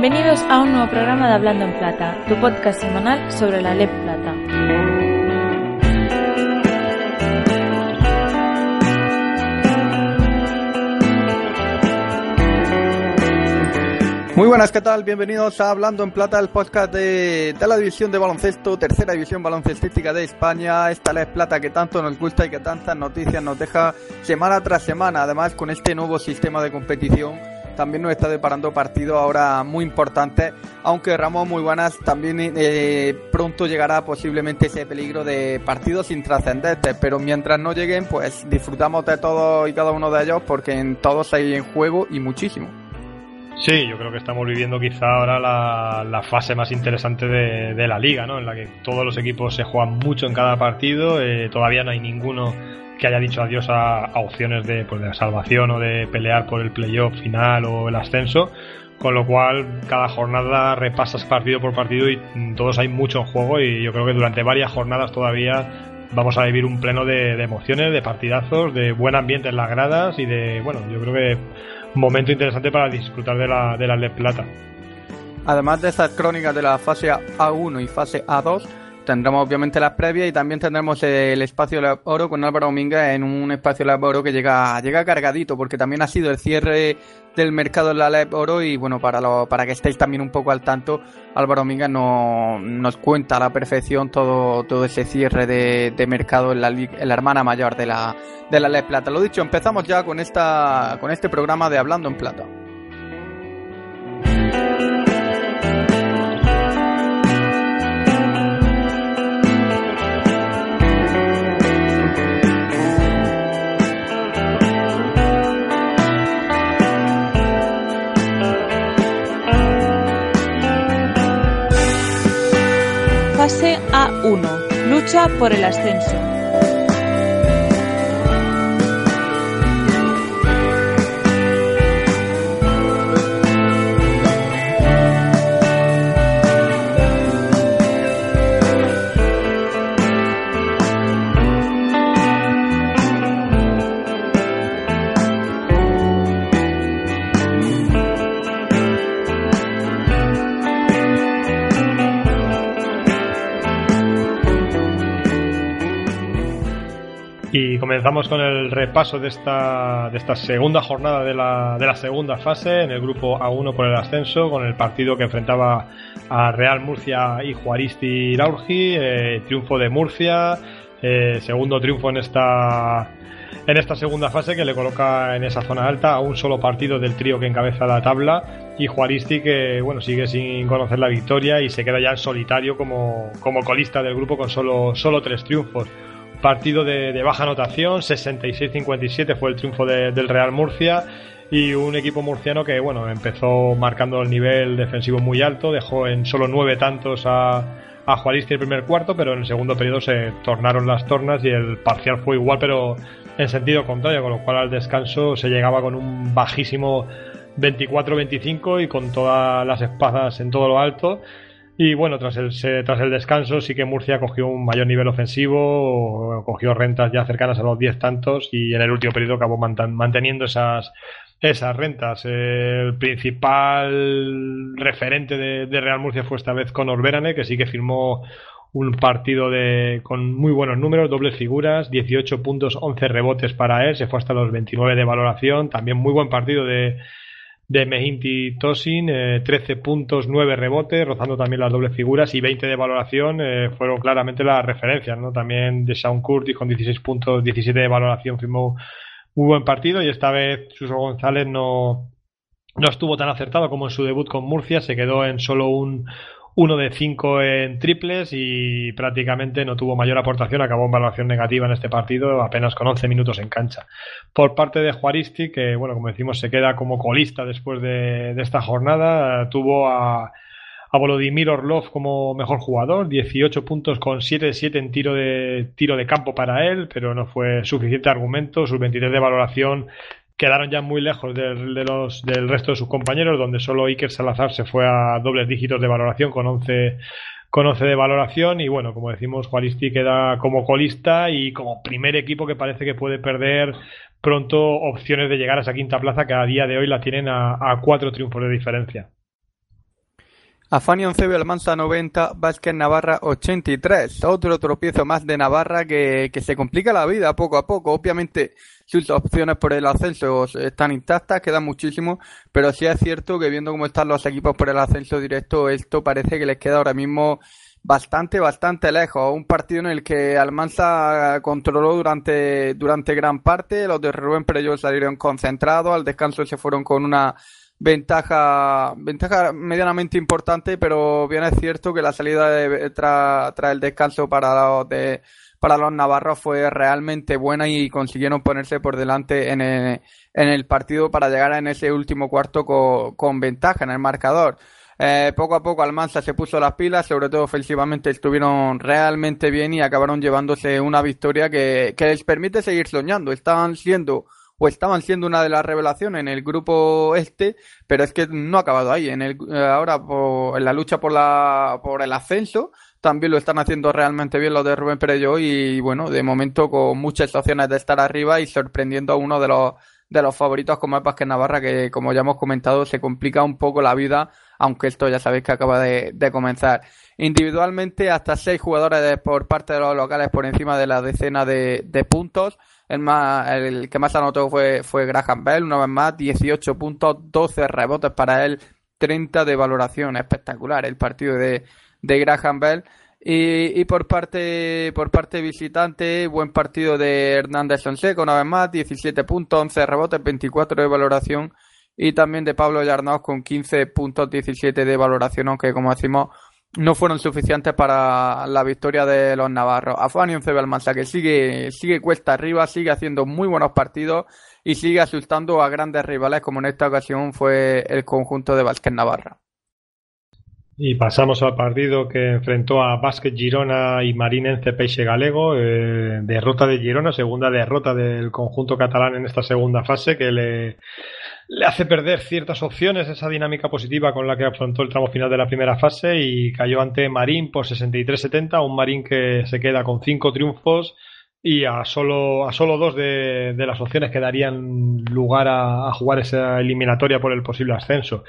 Bienvenidos a un nuevo programa de Hablando en Plata, tu podcast semanal sobre la LEP Plata. Muy buenas, ¿qué tal? Bienvenidos a Hablando en Plata, el podcast de, de la división de baloncesto, tercera división baloncestística de España, esta LEP Plata que tanto nos gusta y que tantas noticias nos deja semana tras semana, además con este nuevo sistema de competición también nos está deparando partidos ahora muy importantes, aunque Ramón, muy buenas, también eh, pronto llegará posiblemente ese peligro de partidos intrascendentes, pero mientras no lleguen, pues disfrutamos de todos y cada uno de ellos porque en todos hay en juego y muchísimo. Sí, yo creo que estamos viviendo quizá ahora la, fase más interesante de, la liga, ¿no? En la que todos los equipos se juegan mucho en cada partido, eh, todavía no hay ninguno que haya dicho adiós a, opciones de, pues, de salvación o de pelear por el playoff final o el ascenso. Con lo cual, cada jornada repasas partido por partido y todos hay mucho en juego. Y yo creo que durante varias jornadas todavía vamos a vivir un pleno de, emociones, de partidazos, de buen ambiente en las gradas y de, bueno, yo creo que momento interesante para disfrutar de la, de la LED Plata. Además de estas crónicas de la fase A1 y fase A2, tendremos obviamente las previas y también tendremos el espacio oro con Álvaro Domínguez en un espacio de oro que llega, llega cargadito porque también ha sido el cierre del mercado en la Lab Oro y bueno, para, lo, para que estéis también un poco al tanto, Álvaro Domínguez no, nos cuenta a la perfección todo, todo ese cierre de, mercado en la, en la hermana mayor de la, de la Plata. Lo dicho, empezamos ya con, esta, con este programa de Hablando en Plata. Fase A1. Lucha por el ascenso. Comenzamos con el repaso de esta, de esta segunda jornada de la, de la segunda fase en el grupo A1 por el ascenso, con el partido que enfrentaba a Real Murcia y Juaristi Laurgi, eh, triunfo de Murcia, eh, segundo triunfo en esta, en esta segunda fase que le coloca en esa zona alta a un solo partido del trío que encabeza la tabla y Juaristi que bueno sigue sin conocer la victoria y se queda ya en solitario como, como colista del grupo con solo, solo tres triunfos. Partido de, baja anotación, 66-57 fue el triunfo del Real Murcia y un equipo murciano que bueno empezó marcando el nivel defensivo muy alto, dejó en solo nueve tantos a, a Juaristi el primer cuarto, pero en el segundo periodo se tornaron las tornas y el parcial fue igual, pero en sentido contrario, con lo cual al descanso se llegaba con un bajísimo 24-25 y con todas las espadas en todo lo alto y bueno, tras el, tras el descanso sí que Murcia cogió un mayor nivel ofensivo, cogió rentas ya cercanas a los 10 tantos y en el último periodo acabó manteniendo esas, esas rentas. El principal referente de, Real Murcia fue esta vez Conor Verane, que sí que firmó un partido de, con muy buenos números, dobles figuras, 18 puntos, 11 rebotes para él, se fue hasta los 29 de valoración, también muy buen partido de, de Mehinti Tosin, 13 eh, puntos, 9 rebotes, rozando también las dobles figuras y 20 de valoración eh, fueron claramente las referencias, ¿no? También de Sean Curtis con 16 puntos, 17 de valoración firmó muy buen partido y esta vez Suso González no, no estuvo tan acertado como en su debut con Murcia, se quedó en solo un, uno de cinco en triples y prácticamente no tuvo mayor aportación, acabó en valoración negativa en este partido, apenas con 11 minutos en cancha. Por parte de Juaristi, que bueno, como decimos, se queda como colista después de, esta jornada, tuvo a, a Volodymyr Orlov como mejor jugador, 18 puntos con 7 de 7 en tiro de, tiro de campo para él, pero no fue suficiente argumento, sus 23 de valoración quedaron ya muy lejos del resto de sus compañeros, donde solo Iker Salazar se fue a dobles dígitos de valoración con 11, con 11 de valoración. Y bueno, como decimos, Juaristi queda como colista y como primer equipo que parece que puede perder pronto opciones de llegar a esa quinta plaza que a día de hoy la tienen a, cuatro triunfos de diferencia. Afania 11, Almanza 90, Vázquez Navarra 83. Otro tropiezo más de Navarra que se complica la vida poco a poco. Obviamente sus opciones por el ascenso están intactas, quedan muchísimo, pero sí es cierto que viendo cómo están los equipos por el ascenso directo, esto parece que les queda ahora mismo bastante, bastante lejos. Un partido en el que Almanza controló durante, durante gran parte, los de Rubén Perello salieron concentrados, al descanso se fueron con una ventaja, ventaja medianamente importante, pero bien es cierto que la salida de, tras el descanso para los de, para los navarros fue realmente buena y consiguieron ponerse por delante en el, en el partido para llegar en ese último cuarto con, con ventaja en el marcador. Eh, poco a poco Almanza se puso las pilas, sobre todo ofensivamente estuvieron realmente bien y acabaron llevándose una victoria que, que les permite seguir soñando. Estaban siendo o estaban siendo una de las revelaciones en el grupo este, pero es que no ha acabado ahí. En el, eh, ahora en la lucha por la por el ascenso también lo están haciendo realmente bien los de Rubén Perello y bueno, de momento con muchas opciones de estar arriba y sorprendiendo a uno de los de los favoritos como es Vázquez Navarra que como ya hemos comentado se complica un poco la vida aunque esto ya sabéis que acaba de, comenzar. Individualmente hasta seis jugadores por parte de los locales por encima de la decena de, de puntos el, más, el que más anotó fue, fue Graham Bell, una vez más, 18 puntos, 12 rebotes para él, 30 de valoración. Espectacular el partido de, de Graham Bell. Y, y, por parte por parte visitante, buen partido de Hernández Sonseca, una vez más, 17 puntos, 11 rebotes, 24 de valoración. Y también de Pablo Yarnaos con 15 puntos, 17 de valoración, aunque como decimos, no fueron suficientes para la victoria de los navarros. Afani Cebe Almansa que sigue, sigue cuesta arriba, sigue haciendo muy buenos partidos y sigue asustando a grandes rivales como en esta ocasión fue el conjunto de Vázquez Navarra. Y pasamos al partido que enfrentó a Vázquez Girona y Marinense Peixe Galego. Eh, derrota de Girona, segunda derrota del conjunto catalán en esta segunda fase que le le hace perder ciertas opciones esa dinámica positiva con la que afrontó el tramo final de la primera fase y cayó ante Marín por 63-70, un Marín que se queda con cinco triunfos y a solo, a solo dos de, las opciones que darían lugar a, jugar esa eliminatoria por el posible ascenso.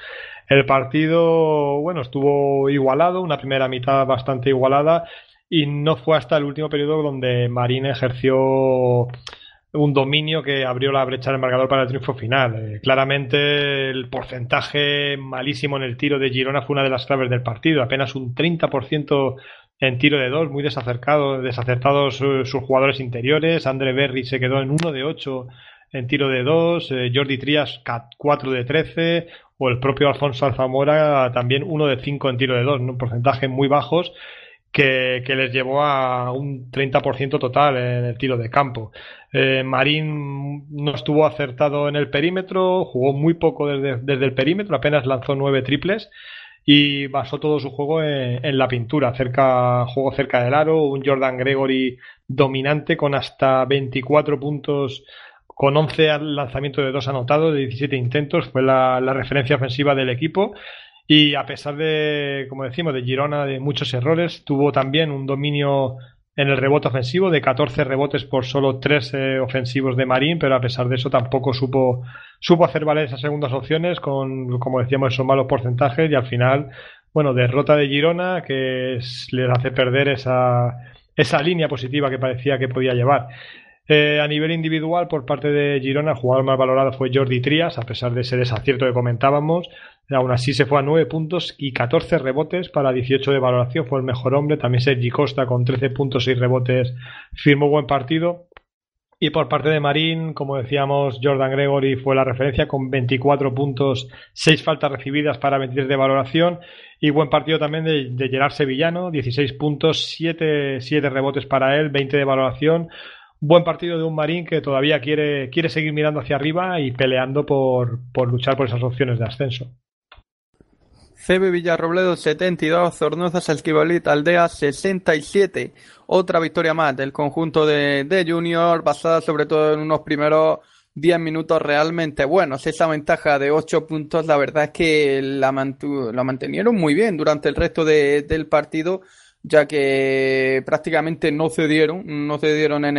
El partido, bueno, estuvo igualado, una primera mitad bastante igualada y no fue hasta el último periodo donde Marín ejerció un dominio que abrió la brecha del marcador para el triunfo final. Eh, claramente el porcentaje malísimo en el tiro de Girona fue una de las claves del partido, apenas un 30% en tiro de dos, muy desacercado, desacertados sus jugadores interiores. André Berry se quedó en 1 de 8 en tiro de dos, eh, Jordi Trías 4 de 13 o el propio Alfonso Alzamora también 1 de 5 en tiro de dos, un porcentaje muy bajos que, les llevó a un 30% total en el tiro de campo. Eh, Marín no estuvo acertado en el perímetro, jugó muy poco desde, el perímetro, apenas lanzó nueve triples y basó todo su juego en, la pintura, cerca, juego cerca del aro, un Jordan Gregory dominante con hasta 24 puntos con 11 lanzamientos de dos anotados de 17 intentos, fue la referencia ofensiva del equipo y a pesar de, como decimos, de Girona, de muchos errores, tuvo también un dominio en el rebote ofensivo de 14 rebotes por solo 3 eh, ofensivos de Marín, pero a pesar de eso tampoco supo, supo hacer valer esas segundas opciones con, como decíamos, esos malos porcentajes y al final, bueno, derrota de Girona que les hace perder esa, esa línea positiva que parecía que podía llevar. Eh, a nivel individual, por parte de Girona, el jugador más valorado fue Jordi Trias, a pesar de ese desacierto que comentábamos. Aún así se fue a 9 puntos y 14 rebotes para 18 de valoración. Fue el mejor hombre. También Sergi Costa con 13 puntos y rebotes firmó buen partido. Y por parte de Marín, como decíamos, Jordan Gregory fue la referencia con 24 puntos, 6 faltas recibidas para 23 de valoración. Y buen partido también de, Gerard Sevillano, 16 puntos, 7, 7 rebotes para él, 20 de valoración buen partido de un Marín que todavía quiere, quiere seguir mirando hacia arriba y peleando por, por luchar por esas opciones de ascenso. CB Villarrobledo 72, Zornozas Esquivalit Aldea 67. Otra victoria más del conjunto de, de Junior, basada sobre todo en unos primeros 10 minutos realmente buenos. Esa ventaja de 8 puntos, la verdad es que la, la mantenieron muy bien durante el resto de, del partido, ya que prácticamente no cedieron, no cedieron en,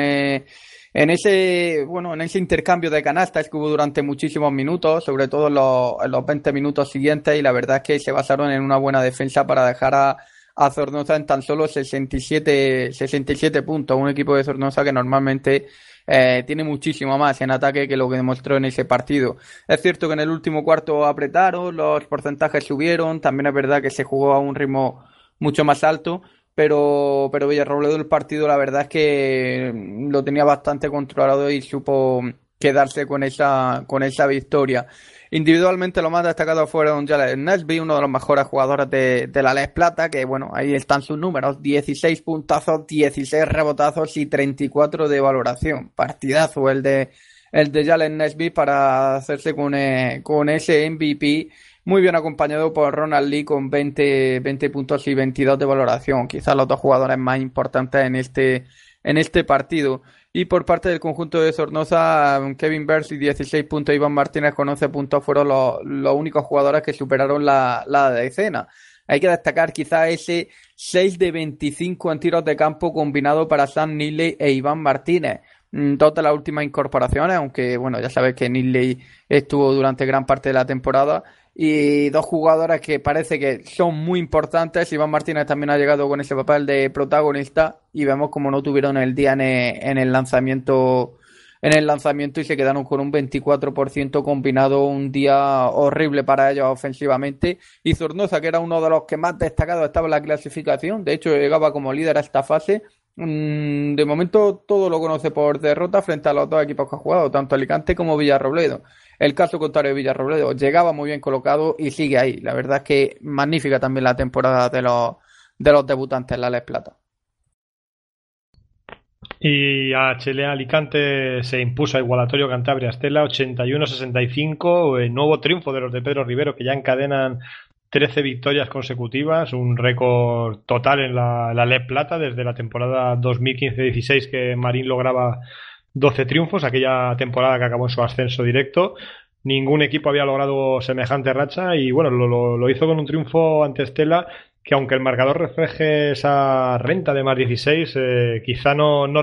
en ese, bueno, en ese intercambio de canastas que hubo durante muchísimos minutos, sobre todo en los, en los 20 minutos siguientes, y la verdad es que se basaron en una buena defensa para dejar a, a Zornoza en tan solo 67, 67 puntos, un equipo de Zornoza que normalmente eh, tiene muchísimo más en ataque que lo que demostró en ese partido. Es cierto que en el último cuarto apretaron, los porcentajes subieron, también es verdad que se jugó a un ritmo mucho más alto, pero, pero Villarrobledo el partido la verdad es que lo tenía bastante controlado y supo quedarse con esa, con esa victoria. Individualmente lo más destacado fueron Jalen Nesby, uno de los mejores jugadores de, la Les Plata, que bueno, ahí están sus números, 16 puntazos, 16 rebotazos y 34 de valoración. Partidazo el de el de Jalen Nesby para hacerse con, eh, con ese MVP muy bien acompañado por Ronald Lee con 20, 20 puntos y 22 de valoración. Quizás los dos jugadores más importantes en este, en este partido. Y por parte del conjunto de Zornoza, Kevin y 16 puntos, Iván Martínez con 11 puntos fueron los, los únicos jugadores que superaron la, la decena. Hay que destacar quizá ese 6 de 25 en tiros de campo combinado para Sam Neely e Iván Martínez. Mm, dos de las últimas incorporaciones, aunque bueno, ya sabes que Neely estuvo durante gran parte de la temporada y dos jugadoras que parece que son muy importantes. Iván Martínez también ha llegado con ese papel de protagonista y vemos como no tuvieron el día en el lanzamiento en el lanzamiento y se quedaron con un 24% combinado, un día horrible para ellos ofensivamente. Y Zornoza, que era uno de los que más destacados estaba en la clasificación, de hecho llegaba como líder a esta fase. Mm, de momento todo lo conoce por derrota frente a los dos equipos que ha jugado, tanto Alicante como Villarrobledo. El caso contrario de Villarrobledo llegaba muy bien colocado y sigue ahí. La verdad es que magnífica también la temporada de los, de los debutantes en la Les Plata. Y a Chile Alicante se impuso a Igualatorio Cantabria Estela 81-65, el nuevo triunfo de los de Pedro Rivero que ya encadenan 13 victorias consecutivas, un récord total en la, la Plata desde la temporada 2015-16 que Marín lograba 12 triunfos, aquella temporada que acabó en su ascenso directo. Ningún equipo había logrado semejante racha y bueno, lo, lo, hizo con un triunfo ante Estela que aunque el marcador refleje esa renta de más 16, eh, quizá no, no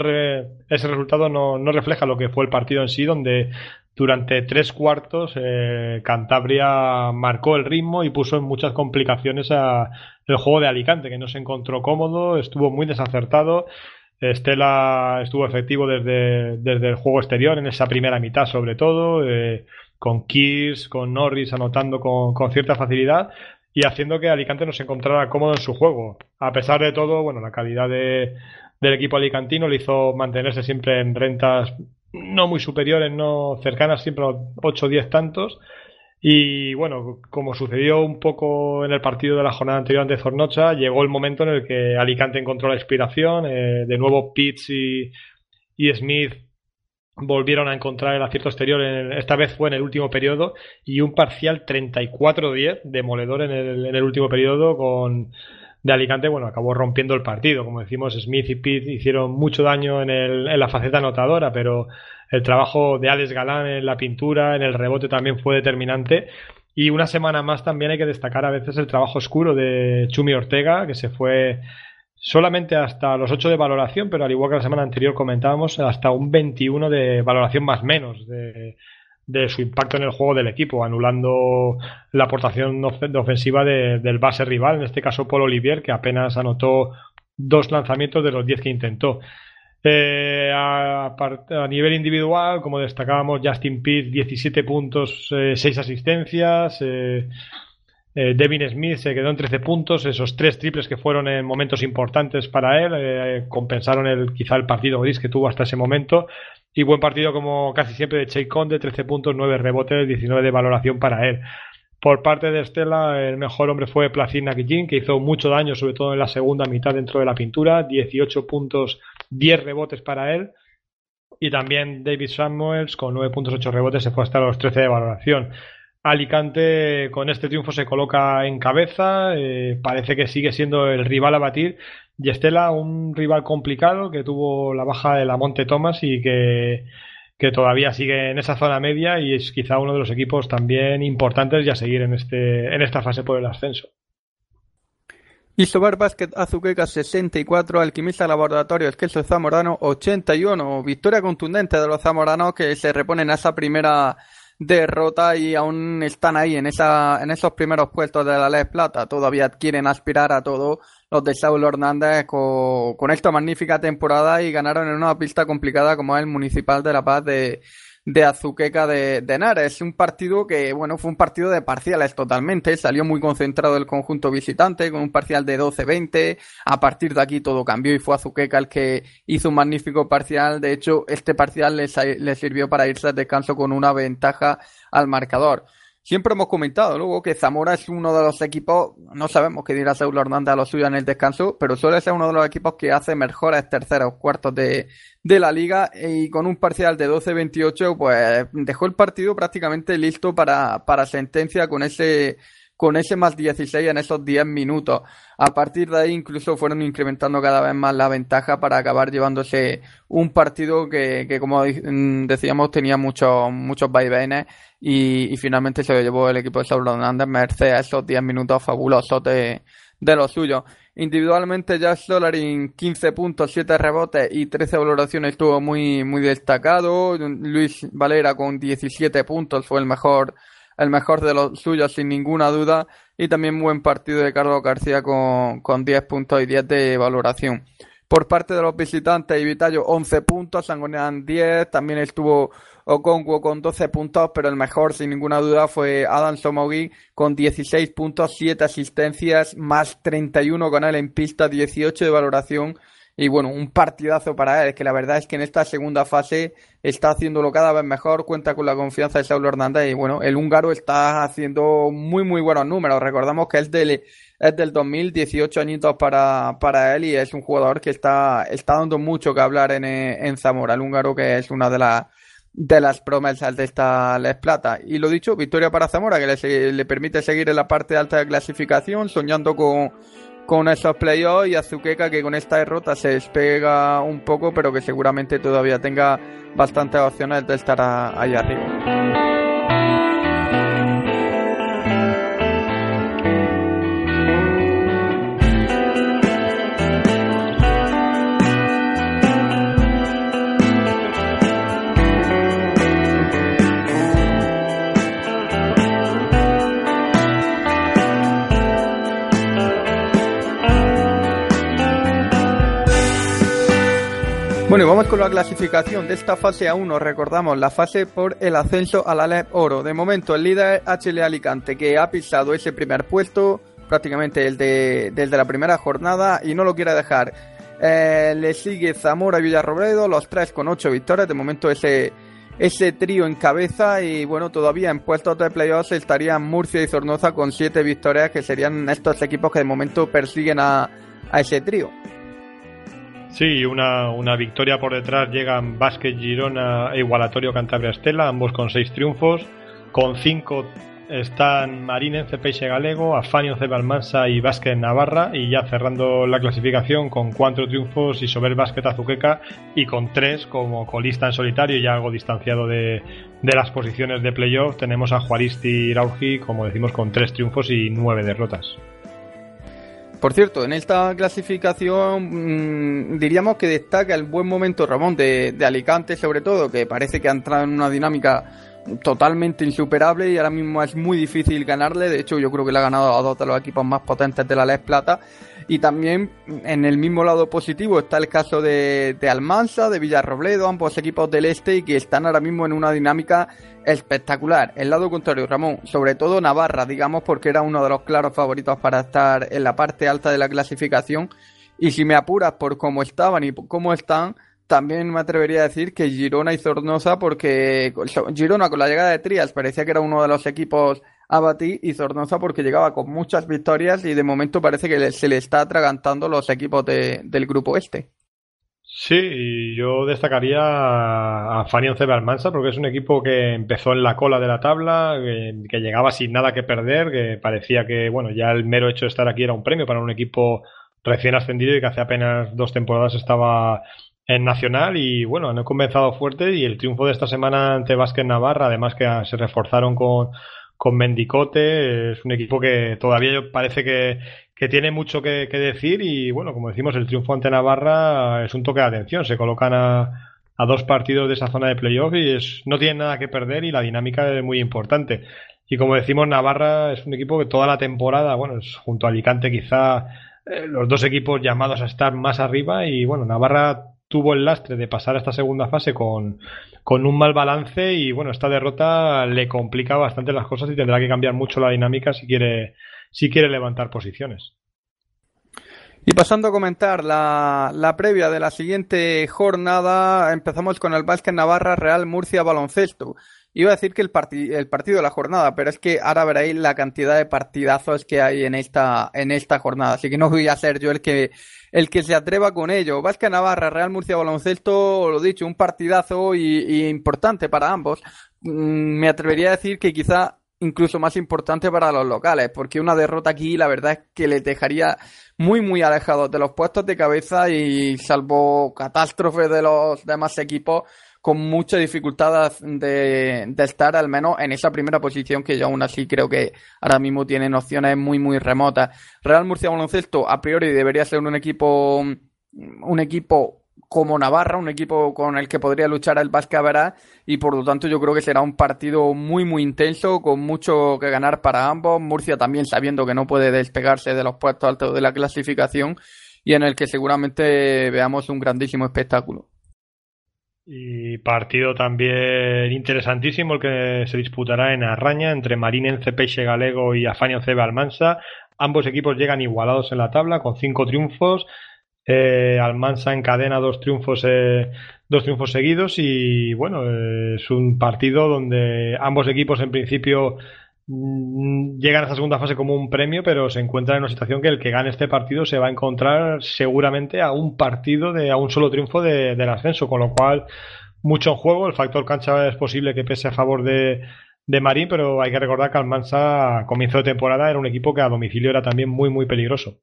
ese resultado no, no, refleja lo que fue el partido en sí, donde durante tres cuartos eh, Cantabria marcó el ritmo y puso en muchas complicaciones a el juego de Alicante, que no se encontró cómodo, estuvo muy desacertado Estela estuvo efectivo desde, desde el juego exterior, en esa primera mitad sobre todo, eh, con Kirs, con Norris anotando con, con, cierta facilidad y haciendo que Alicante no se encontrara cómodo en su juego. A pesar de todo, bueno, la calidad de, del equipo alicantino le hizo mantenerse siempre en rentas no muy superiores, no cercanas, siempre a 8 o 10 tantos y bueno, como sucedió un poco en el partido de la jornada anterior ante Zornocha, llegó el momento en el que Alicante encontró la inspiración. Eh, de nuevo, Pitts y, Smith volvieron a encontrar el acierto exterior. En esta vez fue en el último periodo y un parcial 34-10 demoledor en el, en el último periodo con de Alicante, bueno, acabó rompiendo el partido. Como decimos, Smith y Pitt hicieron mucho daño en, el, en la faceta anotadora, pero el trabajo de Alex Galán en la pintura, en el rebote también fue determinante. Y una semana más también hay que destacar a veces el trabajo oscuro de Chumi Ortega, que se fue solamente hasta los 8 de valoración, pero al igual que la semana anterior comentábamos, hasta un 21 de valoración más menos de, de su impacto en el juego del equipo, anulando la aportación ofensiva del base rival, en este caso Paul Olivier, que apenas anotó dos lanzamientos de los 10 que intentó. Eh, a, nivel individual, como destacábamos, Justin Pitt 17 puntos, 6 eh, asistencias. Eh, eh, Devin Smith se quedó en 13 puntos. Esos tres triples que fueron en momentos importantes para él compensaron el, quizá el partido gris que tuvo hasta ese momento. Y buen partido, como casi siempre, de Chey Conde, 13 puntos, 9 rebotes, 19 de valoración para él. Por parte de Estela, el mejor hombre fue Placid Nakijin, que hizo mucho daño, sobre todo en la segunda mitad dentro de la pintura. 18 puntos, 10 rebotes para él. Y también David Samuels, con 9 puntos, 8 rebotes, se fue hasta los 13 de valoración. Alicante con este triunfo se coloca en cabeza, eh, parece que sigue siendo el rival a batir. Y Estela, un rival complicado que tuvo la baja de la Monte Thomas y que que todavía sigue en esa zona media y es quizá uno de los equipos también importantes ya seguir en, este, en esta fase por el ascenso. Isobar Basket Azuqueca 64, Alquimista Laboratorio Esquelso Zamorano 81. Victoria contundente de los zamoranos que se reponen a esa primera derrota y aún están ahí en esa en esos primeros puestos de la Les Plata. Todavía quieren aspirar a todo los de Saulo Hernández con, con esta magnífica temporada y ganaron en una pista complicada como es el Municipal de La Paz de de Azuqueca de, de Henares. Un partido que, bueno, fue un partido de parciales totalmente. Salió muy concentrado el conjunto visitante con un parcial de 12-20. A partir de aquí todo cambió y fue Azuqueca el que hizo un magnífico parcial. De hecho, este parcial le, le sirvió para irse al descanso con una ventaja al marcador. Siempre hemos comentado luego que Zamora es uno de los equipos, no sabemos qué dirá Saulo Hernández a lo suyo en el descanso, pero suele ser uno de los equipos que hace mejores terceros cuartos de, de la liga y con un parcial de 12-28 pues dejó el partido prácticamente listo para, para sentencia con ese con ese más 16 en esos 10 minutos. A partir de ahí incluso fueron incrementando cada vez más la ventaja para acabar llevándose un partido que, que como mm, decíamos tenía muchos muchos vaivenes y, finalmente se lo llevó el equipo de Saulo Hernández merced a esos 10 minutos fabulosos de, de lo suyo. Individualmente Jack Solarin 15 puntos, 7 rebotes y 13 valoraciones estuvo muy, muy destacado. Luis Valera con 17 puntos fue el mejor el mejor de los suyos sin ninguna duda y también buen partido de Carlos García con, con 10 puntos y 10 de valoración. Por parte de los visitantes, Ivitayo 11 puntos, Sangonean 10, también estuvo Okongo con 12 puntos, pero el mejor sin ninguna duda fue Adam Somogi con 16 puntos, 7 asistencias, más 31 con él en pista, 18 de valoración y bueno, un partidazo para él, que la verdad es que en esta segunda fase está haciéndolo cada vez mejor, cuenta con la confianza de Saulo Hernández y bueno, el húngaro está haciendo muy muy buenos números. Recordamos que es del, es del 2018 añitos para, para él y es un jugador que está, está dando mucho que hablar en, en Zamora, el húngaro que es una de las de las promesas de esta Les Plata. Y lo dicho, victoria para Zamora, que le, le permite seguir en la parte alta de clasificación, soñando con con esos playoffs y Azuqueca que con esta derrota se despega un poco, pero que seguramente todavía tenga bastantes opciones de estar ahí arriba. Bueno, vamos con la clasificación de esta fase A1. Recordamos la fase por el ascenso a la LEP Oro. De momento, el líder HL Alicante, que ha pisado ese primer puesto, prácticamente el de, la primera jornada, y no lo quiere dejar. Eh, le sigue Zamora y Villarrobledo, los tres con ocho victorias. De momento, ese, ese trío en cabeza. Y bueno, todavía en puestos de playoffs estarían Murcia y Zornoza con siete victorias, que serían estos equipos que de momento persiguen a, a ese trío. Sí, una, una victoria por detrás llegan Vázquez Girona e Igualatorio Cantabria Estela, ambos con seis triunfos. Con cinco están Marinense Peixe Galego, Afanio Cebalmansa y Vázquez Navarra. Y ya cerrando la clasificación con cuatro triunfos Isobel Vázquez Azuqueca y con tres como colista en solitario, ya algo distanciado de, de las posiciones de playoff. Tenemos a Juaristi Rauji, como decimos, con tres triunfos y nueve derrotas. Por cierto, en esta clasificación mmm, diríamos que destaca el buen momento Ramón de, de, Alicante, sobre todo, que parece que ha entrado en una dinámica totalmente insuperable y ahora mismo es muy difícil ganarle. De hecho, yo creo que le ha ganado a dos de los equipos más potentes de la Les Plata. Y también en el mismo lado positivo está el caso de, de Almansa, de Villarrobledo, ambos equipos del este y que están ahora mismo en una dinámica espectacular. El lado contrario, Ramón, sobre todo Navarra, digamos, porque era uno de los claros favoritos para estar en la parte alta de la clasificación. Y si me apuras por cómo estaban y cómo están, también me atrevería a decir que Girona y Zornosa, porque Girona con la llegada de Trias parecía que era uno de los equipos a batir y Zornosa porque llegaba con muchas victorias y de momento parece que se le está atragantando los equipos de, del grupo este. Sí, yo destacaría a Fanion Almansa porque es un equipo que empezó en la cola de la tabla, que, que, llegaba sin nada que perder, que parecía que bueno ya el mero hecho de estar aquí era un premio para un equipo recién ascendido y que hace apenas dos temporadas estaba en Nacional y bueno, han comenzado fuerte y el triunfo de esta semana ante Vázquez Navarra, además que se reforzaron con, con Mendicote, es un equipo que todavía parece que, que tiene mucho que, decir y bueno, como decimos, el triunfo ante Navarra es un toque de atención. Se colocan a, a dos partidos de esa zona de playoff y es, no tienen nada que perder y la dinámica es muy importante. Y como decimos, Navarra es un equipo que toda la temporada, bueno, es junto a Alicante quizá eh, los dos equipos llamados a estar más arriba y bueno, Navarra tuvo el lastre de pasar a esta segunda fase con, con un mal balance y bueno, esta derrota le complica bastante las cosas y tendrá que cambiar mucho la dinámica si quiere si quiere levantar posiciones. Y pasando a comentar la, la previa de la siguiente jornada, empezamos con el Básquet Navarra Real Murcia Baloncesto. Iba a decir que el, el partido de la jornada, pero es que ahora veréis la cantidad de partidazos que hay en esta, en esta jornada. Así que no voy a ser yo el que, el que se atreva con ello. Básquet Navarra, Real Murcia Baloncesto, lo dicho, un partidazo y, y importante para ambos. Mm, me atrevería a decir que quizá incluso más importante para los locales, porque una derrota aquí la verdad es que les dejaría muy muy alejados de los puestos de cabeza y salvo catástrofes de los demás equipos con mucha dificultad de, estar al menos en esa primera posición que yo aún así creo que ahora mismo tienen opciones muy muy remotas. Real Murcia Baloncesto a priori debería ser un equipo un equipo como Navarra, un equipo con el que podría luchar el Vasca Verá y por lo tanto yo creo que será un partido muy muy intenso con mucho que ganar para ambos. Murcia también sabiendo que no puede despegarse de los puestos altos de la clasificación y en el que seguramente veamos un grandísimo espectáculo. Y partido también interesantísimo el que se disputará en Arraña entre Marinense Peixe Galego y Afanio Cebe Almansa. Ambos equipos llegan igualados en la tabla con cinco triunfos eh, Almansa encadena dos triunfos, eh, dos triunfos seguidos y bueno, eh, es un partido donde ambos equipos en principio llegan a esta segunda fase como un premio, pero se encuentran en una situación que el que gane este partido se va a encontrar seguramente a un partido de a un solo triunfo de, del ascenso, con lo cual mucho en juego. El factor cancha es posible que pese a favor de, de Marín, pero hay que recordar que Almansa a comienzo de temporada era un equipo que a domicilio era también muy muy peligroso.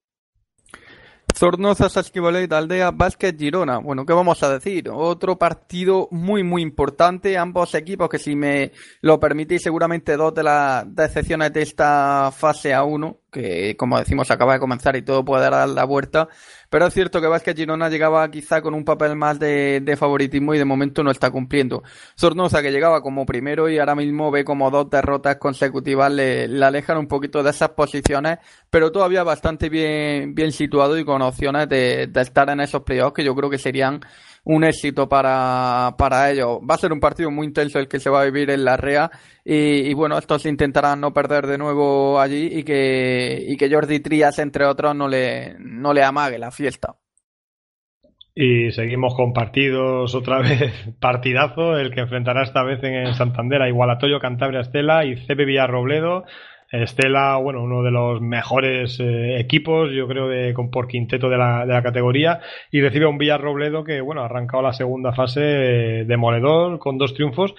Zornoza, Sasquivolet, Aldea, Básquet, Girona. Bueno, ¿qué vamos a decir? Otro partido muy, muy importante. Ambos equipos que, si me lo permitís, seguramente dos de las decepciones de esta fase A1 que como decimos acaba de comenzar y todo puede dar la vuelta, pero es cierto que Vázquez Girona llegaba quizá con un papel más de, favoritismo y de momento no está cumpliendo. Sornosa que llegaba como primero y ahora mismo ve como dos derrotas consecutivas le, alejan un poquito de esas posiciones, pero todavía bastante bien, bien situado y con opciones de, de estar en esos playoffs que yo creo que serían un éxito para, para ellos. Va a ser un partido muy intenso el que se va a vivir en la REA y, bueno, estos intentarán no perder de nuevo allí y que, y que Jordi Trías, entre otros, no le, no le amague la fiesta. Y seguimos con partidos otra vez, partidazo, el que enfrentará esta vez en Santander a Igualatoyo, Cantabria, Estela y CB Villarrobledo. Estela, bueno, uno de los mejores eh, equipos, yo creo, de, por quinteto de la, categoría, y recibe a un Villarrobledo que, bueno, ha arrancado la segunda fase de demoledor con dos triunfos.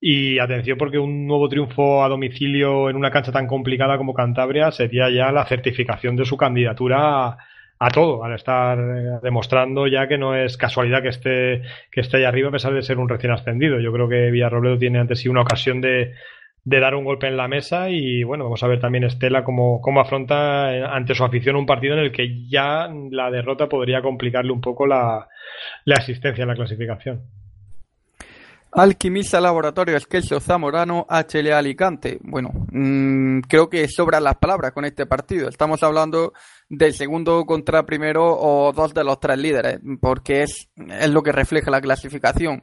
Y atención porque un nuevo triunfo a domicilio en una cancha tan complicada como Cantabria sería ya la certificación de su candidatura a, todo, al estar eh, demostrando ya que no es casualidad que esté, que esté ahí arriba a pesar de ser un recién ascendido. Yo creo que Villarrobledo tiene ante sí una ocasión de, de dar un golpe en la mesa y bueno, vamos a ver también Estela cómo, cómo afronta eh, ante su afición un partido en el que ya la derrota podría complicarle un poco la, la asistencia en la clasificación. Alquimista Laboratorio Esquelso Zamorano HL Alicante. Bueno, mmm, creo que sobran las palabras con este partido. Estamos hablando del segundo contra primero o dos de los tres líderes, porque es, es lo que refleja la clasificación.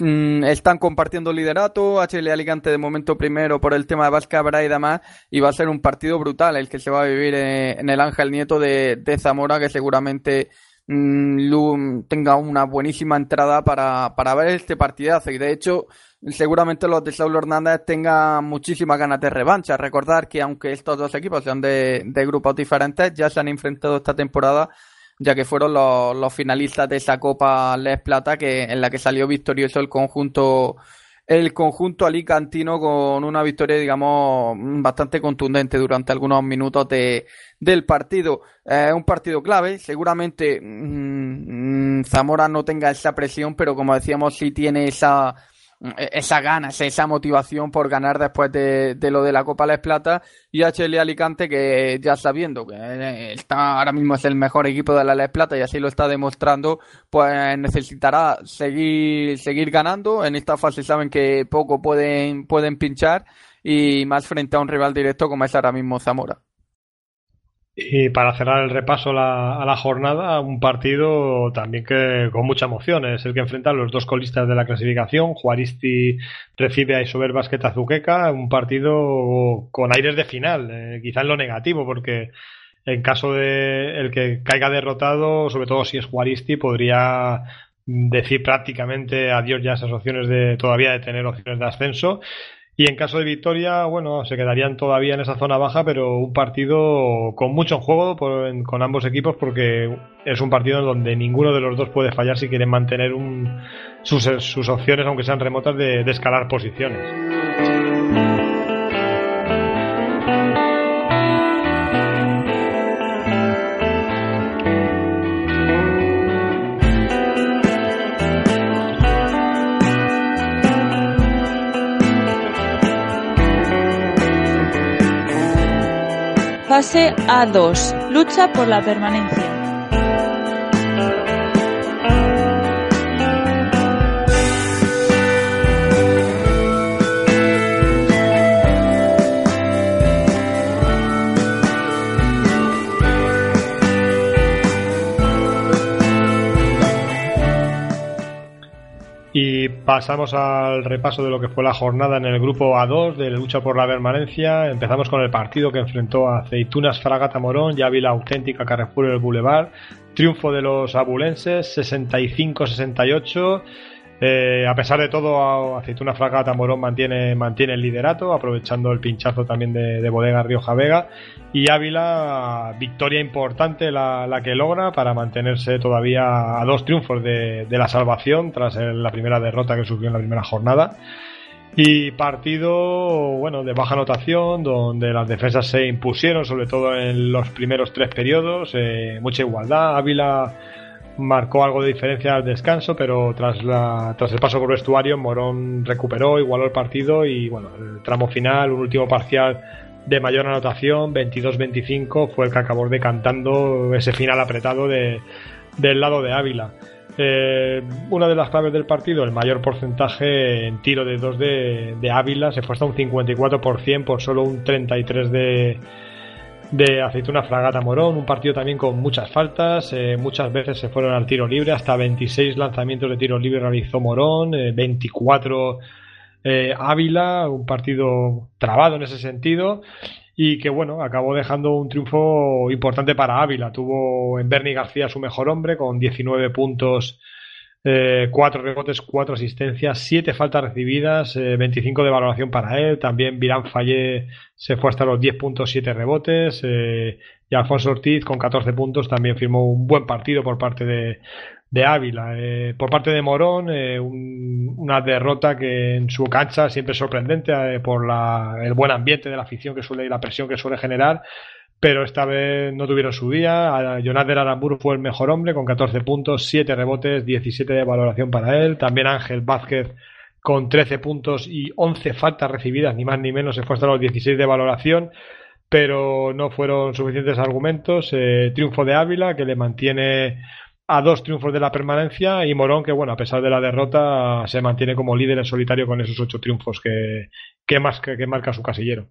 Mm, están compartiendo liderato, HL Alicante de momento primero por el tema de Vasca y demás, y va a ser un partido brutal el que se va a vivir eh, en el Ángel Nieto de, Zamora, que seguramente mm, tenga una buenísima entrada para, para ver este partidazo, y de hecho seguramente los de Saulo Hernández tengan muchísimas ganas de revancha. Recordar que aunque estos dos equipos sean de, de grupos diferentes, ya se han enfrentado esta temporada ya que fueron los, los finalistas de esa Copa Les Plata que en la que salió victorioso el conjunto el conjunto alicantino con una victoria, digamos, bastante contundente durante algunos minutos de, del partido. Es un partido clave, seguramente mm, Zamora no tenga esa presión, pero como decíamos, sí tiene esa esa ganas, esa motivación por ganar después de, lo de la Copa Les Plata y HL Alicante que ya sabiendo que eh, está ahora mismo es el mejor equipo de la Les Plata y así lo está demostrando, pues necesitará seguir seguir ganando. En esta fase saben que poco pueden pueden pinchar y más frente a un rival directo como es ahora mismo Zamora. Y para cerrar el repaso a la jornada, un partido también que con mucha emoción. Es el que enfrenta a los dos colistas de la clasificación. Juaristi recibe a Isober Basqueta Azuqueca. Un partido con aires de final, eh, quizá en lo negativo, porque en caso de el que caiga derrotado, sobre todo si es Juaristi, podría decir prácticamente adiós ya a esas opciones de todavía de tener opciones de ascenso y en caso de victoria, bueno, se quedarían todavía en esa zona baja, pero un partido con mucho en juego con ambos equipos porque es un partido en donde ninguno de los dos puede fallar si quieren mantener sus, opciones, aunque sean remotas, de escalar posiciones. Fase A2. Lucha por la permanencia. Pasamos al repaso de lo que fue la jornada en el grupo A2 de lucha por la permanencia. Empezamos con el partido que enfrentó a Aceitunas Fragata Morón y Ávila Auténtica Carrefour el Boulevard. Triunfo de los abulenses 65-68. Eh, a pesar de todo, Aceituna Fragata Morón mantiene, mantiene el liderato, aprovechando el pinchazo también de, Bodega Rioja Vega. Y Ávila, victoria importante la, que logra para mantenerse todavía a dos triunfos de, la salvación tras la primera derrota que sufrió en la primera jornada. Y partido, bueno, de baja anotación, donde las defensas se impusieron, sobre todo en los primeros tres periodos, eh, mucha igualdad. Ávila marcó algo de diferencia al descanso, pero tras, la, tras el paso por vestuario, Morón recuperó, igualó el partido y bueno, el tramo final, un último parcial de mayor anotación, 22-25, fue el que acabó decantando ese final apretado de, del lado de Ávila. Eh, una de las claves del partido, el mayor porcentaje en tiro de 2 de, de Ávila, se fue hasta un 54% por solo un 33% de de Aceituna Fragata Morón, un partido también con muchas faltas, eh, muchas veces se fueron al tiro libre, hasta 26 lanzamientos de tiro libre realizó Morón, 24 eh, eh, Ávila, un partido trabado en ese sentido y que bueno, acabó dejando un triunfo importante para Ávila. Tuvo en Bernie García su mejor hombre con 19 puntos eh, cuatro rebotes, cuatro asistencias, siete faltas recibidas, 25 eh, de valoración para él. También Virán Fallé se fue hasta los 10 puntos, 7 rebotes. Eh, y Alfonso Ortiz con 14 puntos también firmó un buen partido por parte de, de Ávila. por parte de Morón, una derrota que en su cancha siempre es sorprendente por la, el buen ambiente de la afición que suele y la presión que suele generar pero esta vez no tuvieron su día. Jonathan Aramburu fue el mejor hombre con 14 puntos, 7 rebotes, 17 de valoración para él. También Ángel Vázquez con 13 puntos y 11 faltas recibidas, ni más ni menos, se fue hasta los 16 de valoración, pero no fueron suficientes argumentos. Eh, triunfo de Ávila, que le mantiene a dos triunfos de la permanencia, y Morón, que bueno, a pesar de la derrota, se mantiene como líder en solitario con esos ocho triunfos que, que, que marca su casillero.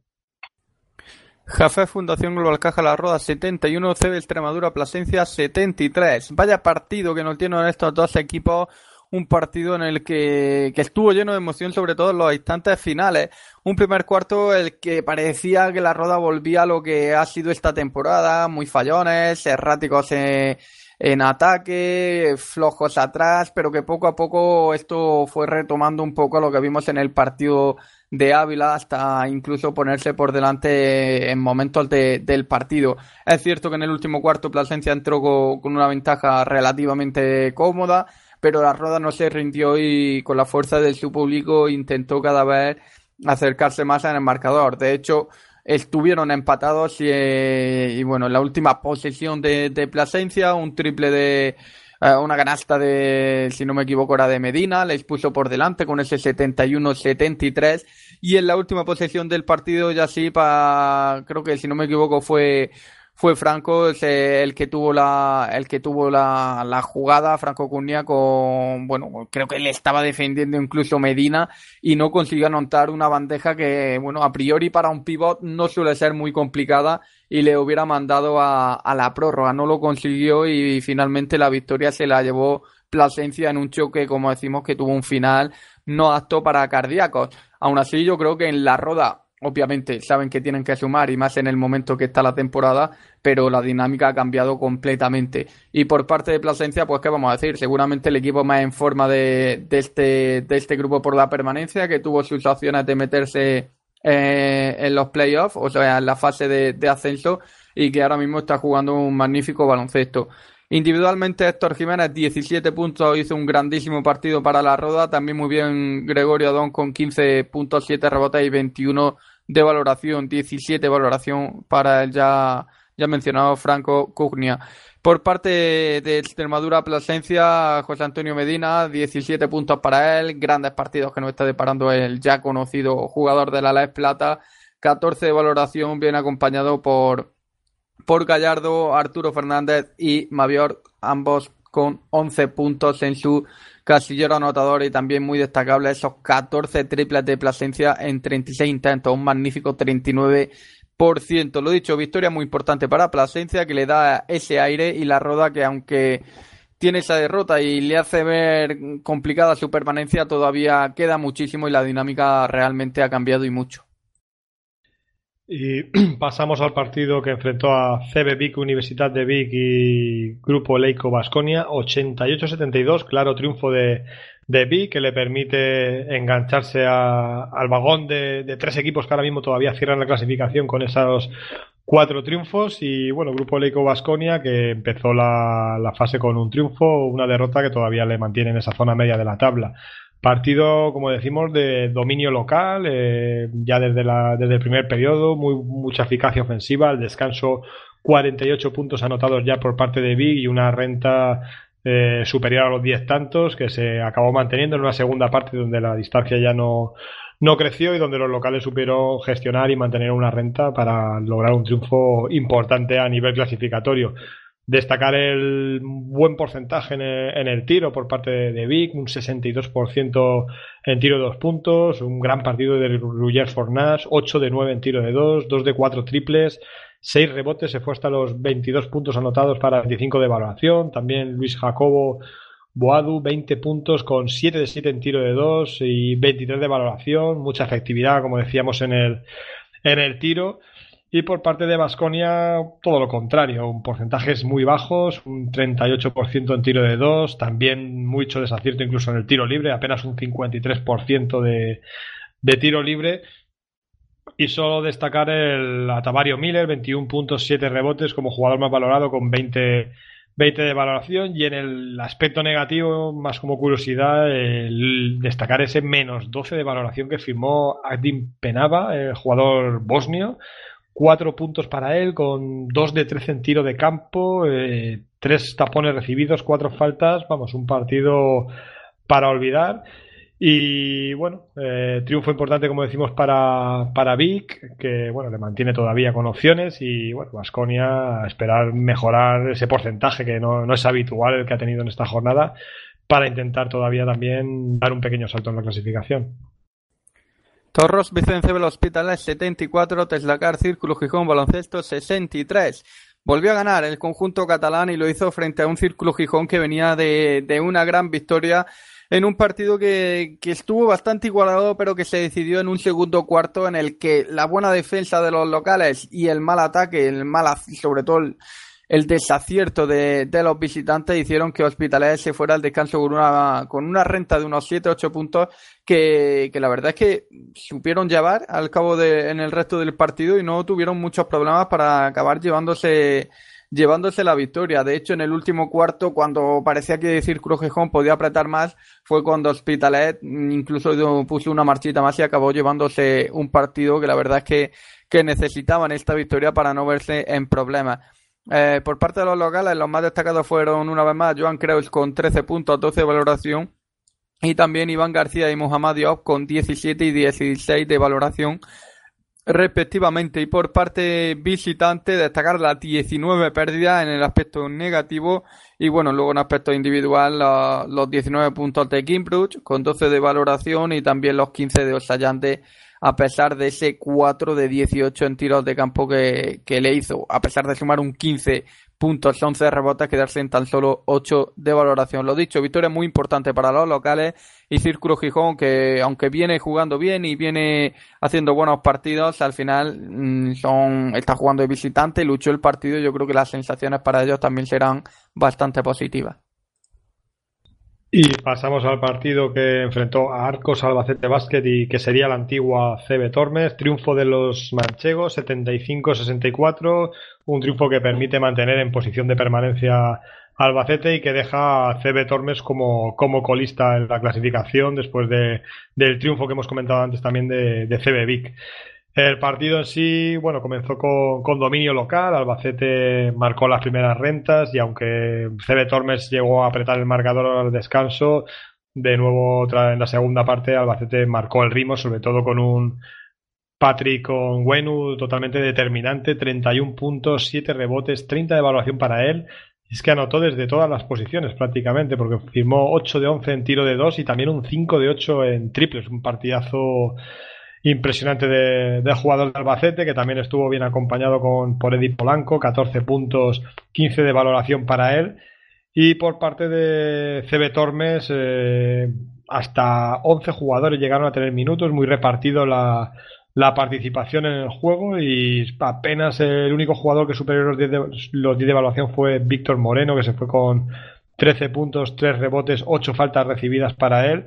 Jafé Fundación Global Caja La Roda 71, CB Extremadura Plasencia 73. Vaya partido que nos tienen estos dos equipos. Un partido en el que, que estuvo lleno de emoción, sobre todo en los instantes finales. Un primer cuarto el que parecía que la Roda volvía a lo que ha sido esta temporada. Muy fallones, erráticos en, en ataque, flojos atrás, pero que poco a poco esto fue retomando un poco lo que vimos en el partido de Ávila hasta incluso ponerse por delante en momentos del partido. Es cierto que en el último cuarto Plasencia entró con, una ventaja relativamente cómoda, pero la Roda no se rindió y con la fuerza de su público intentó cada vez acercarse más en el marcador. De hecho, estuvieron empatados y, eh, bueno, en la última posesión de, de Plasencia, un triple de una canasta de, si no me equivoco, era de Medina, les puso por delante con ese 71-73 y en la última posesión del partido ya sí, para, creo que si no me equivoco fue fue Franco el que tuvo la el que tuvo la, la jugada Franco Cunha con bueno creo que le estaba defendiendo incluso Medina y no consiguió anotar una bandeja que bueno a priori para un pivot no suele ser muy complicada y le hubiera mandado a, a la prórroga. No lo consiguió y finalmente la victoria se la llevó Plasencia en un choque como decimos que tuvo un final no apto para cardíacos. Aún así yo creo que en la roda obviamente saben que tienen que sumar y más en el momento que está la temporada, pero la dinámica ha cambiado completamente. Y por parte de Plasencia, pues qué vamos a decir, seguramente el equipo más en forma de, de, este, de este grupo por la permanencia, que tuvo sus opciones de meterse eh, en los playoffs, o sea, en la fase de, ascenso, y que ahora mismo está jugando un magnífico baloncesto. Individualmente Héctor Jiménez 17 puntos, hizo un grandísimo partido para la Roda, también muy bien Gregorio Don con 15 puntos, 7 rebotes y 21 de valoración, 17 valoración para el ya, ya mencionado Franco Cugnia. Por parte de Extremadura Plasencia, José Antonio Medina, 17 puntos para él, grandes partidos que nos está deparando el ya conocido jugador de la La Plata, 14 de valoración, bien acompañado por, por Gallardo, Arturo Fernández y Mavior, ambos con 11 puntos en su casillero anotador y también muy destacable esos 14 triples de Plasencia en 36 intentos, un magnífico 39%. Lo dicho, victoria muy importante para Plasencia que le da ese aire y la roda que aunque tiene esa derrota y le hace ver complicada su permanencia, todavía queda muchísimo y la dinámica realmente ha cambiado y mucho. Y pasamos al partido que enfrentó a CB Vic, Universidad de Vic y Grupo Leico Basconia, 88-72, claro triunfo de, de Vic que le permite engancharse al vagón de, tres equipos que ahora mismo todavía cierran la clasificación con esos cuatro triunfos y bueno, Grupo Leico Basconia que empezó la, la fase con un triunfo, una derrota que todavía le mantiene en esa zona media de la tabla. Partido, como decimos, de dominio local, eh, ya desde, la, desde el primer periodo, muy, mucha eficacia ofensiva, el descanso 48 puntos anotados ya por parte de Big y una renta eh, superior a los 10 tantos que se acabó manteniendo en una segunda parte donde la distancia ya no, no creció y donde los locales supieron gestionar y mantener una renta para lograr un triunfo importante a nivel clasificatorio. Destacar el buen porcentaje en el, tiro por parte de, Vic, un 62% en tiro de dos puntos, un gran partido de Ruger Fornas, 8 de 9 en tiro de dos, 2 de 4 triples, 6 rebotes, se fue hasta los 22 puntos anotados para 25 de evaluación. También Luis Jacobo Boadu, 20 puntos con 7 de 7 en tiro de 2 y 23 de valoración, mucha efectividad, como decíamos en el, en el tiro. Y por parte de Vasconia, todo lo contrario, un porcentajes muy bajos, un 38% en tiro de dos, también mucho desacierto incluso en el tiro libre, apenas un 53% de, de tiro libre. Y solo destacar el Atavario Miller, 21 puntos, 7 rebotes como jugador más valorado con 20, 20 de valoración. Y en el aspecto negativo, más como curiosidad, el destacar ese menos 12 de valoración que firmó Adin Penava, el jugador bosnio Cuatro puntos para él, con dos de trece en tiro de campo, eh, tres tapones recibidos, cuatro faltas. Vamos, un partido para olvidar. Y bueno, eh, triunfo importante, como decimos, para, para Vic, que bueno, le mantiene todavía con opciones. Y bueno, Vasconia esperar mejorar ese porcentaje que no, no es habitual el que ha tenido en esta jornada, para intentar todavía también dar un pequeño salto en la clasificación. Torros, Vicente del Hospitalet 74, Teslacar, Círculo Gijón, Baloncesto 63. Volvió a ganar el conjunto catalán y lo hizo frente a un Círculo Gijón que venía de, de una gran victoria en un partido que, que, estuvo bastante igualado, pero que se decidió en un segundo cuarto en el que la buena defensa de los locales y el mal ataque, el mal, sobre todo el, el desacierto de, los visitantes hicieron que Hospitalet se fuera al descanso con una, con una renta de unos 7-8 puntos que, la verdad es que supieron llevar al cabo de, en el resto del partido y no tuvieron muchos problemas para acabar llevándose llevándose la victoria. De hecho, en el último cuarto, cuando parecía que Círculo Gijón podía apretar más, fue cuando Hospitalet incluso puso una marchita más y acabó llevándose un partido que la verdad es que necesitaban esta victoria para no verse en problemas. Eh, por parte de los locales, los más destacados fueron una vez más Joan Creus con 13 puntos, 12 de valoración. Y también Iván García y Muhammad Diop con 17 y 16 de valoración respectivamente. Y por parte visitante, destacar las 19 pérdidas en el aspecto negativo. Y bueno, luego en aspecto individual, los, 19 puntos de Kimbruch con 12 de valoración y también los 15 de Osallante a pesar de ese 4 de 18 en tiros de campo que, que le hizo, a pesar de sumar un 15 puntos, 11 rebotes, quedarse en tan solo 8 de valoración. Lo dicho, victoria muy importante para los locales y Círculo Gijón, que aunque viene jugando bien y viene haciendo buenos partidos, al final mm, son está jugando de visitante, luchó el partido yo creo que las sensaciones para ellos también serán bastante positivas. Y pasamos al partido que enfrentó a Arcos Albacete Basket y que sería la antigua CB Tormes. Triunfo de los manchegos, 75-64. Un triunfo que permite mantener en posición de permanencia Albacete y que deja a CB Tormes como, como colista en la clasificación después de, del triunfo que hemos comentado antes también de, de CB Vic. El partido en sí, bueno, comenzó con, dominio local, Albacete marcó las primeras rentas y aunque CB Tormes llegó a apretar el marcador al descanso, de nuevo en la segunda parte Albacete marcó el ritmo, sobre todo con un Patrick con Wenu totalmente determinante, 31 puntos, 7 rebotes, 30 de evaluación para él. Es que anotó desde todas las posiciones prácticamente, porque firmó 8 de 11 en tiro de 2 y también un 5 de 8 en triples, un partidazo impresionante de, de, jugador de Albacete, que también estuvo bien acompañado con, por Edith Polanco, 14 puntos, 15 de valoración para él. Y por parte de CB Tormes, eh, hasta 11 jugadores llegaron a tener minutos, muy repartido la, la participación en el juego y apenas el único jugador que superó los 10 de, los 10 de evaluación fue Víctor Moreno, que se fue con 13 puntos, 3 rebotes, 8 faltas recibidas para él.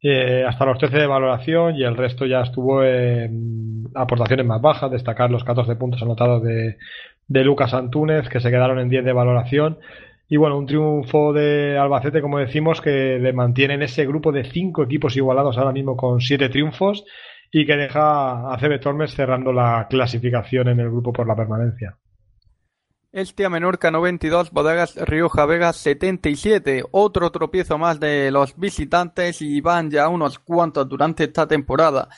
Eh, hasta los 13 de valoración y el resto ya estuvo en aportaciones más bajas, destacar los 14 puntos anotados de, de Lucas Antúnez, que se quedaron en 10 de valoración. Y bueno, un triunfo de Albacete, como decimos, que le mantiene en ese grupo de 5 equipos igualados ahora mismo con 7 triunfos y que deja a CB Tormes cerrando la clasificación en el grupo por la permanencia. Estia Menorca 92, Bodegas Rioja Vega 77. Otro tropiezo más de los visitantes y van ya unos cuantos durante esta temporada.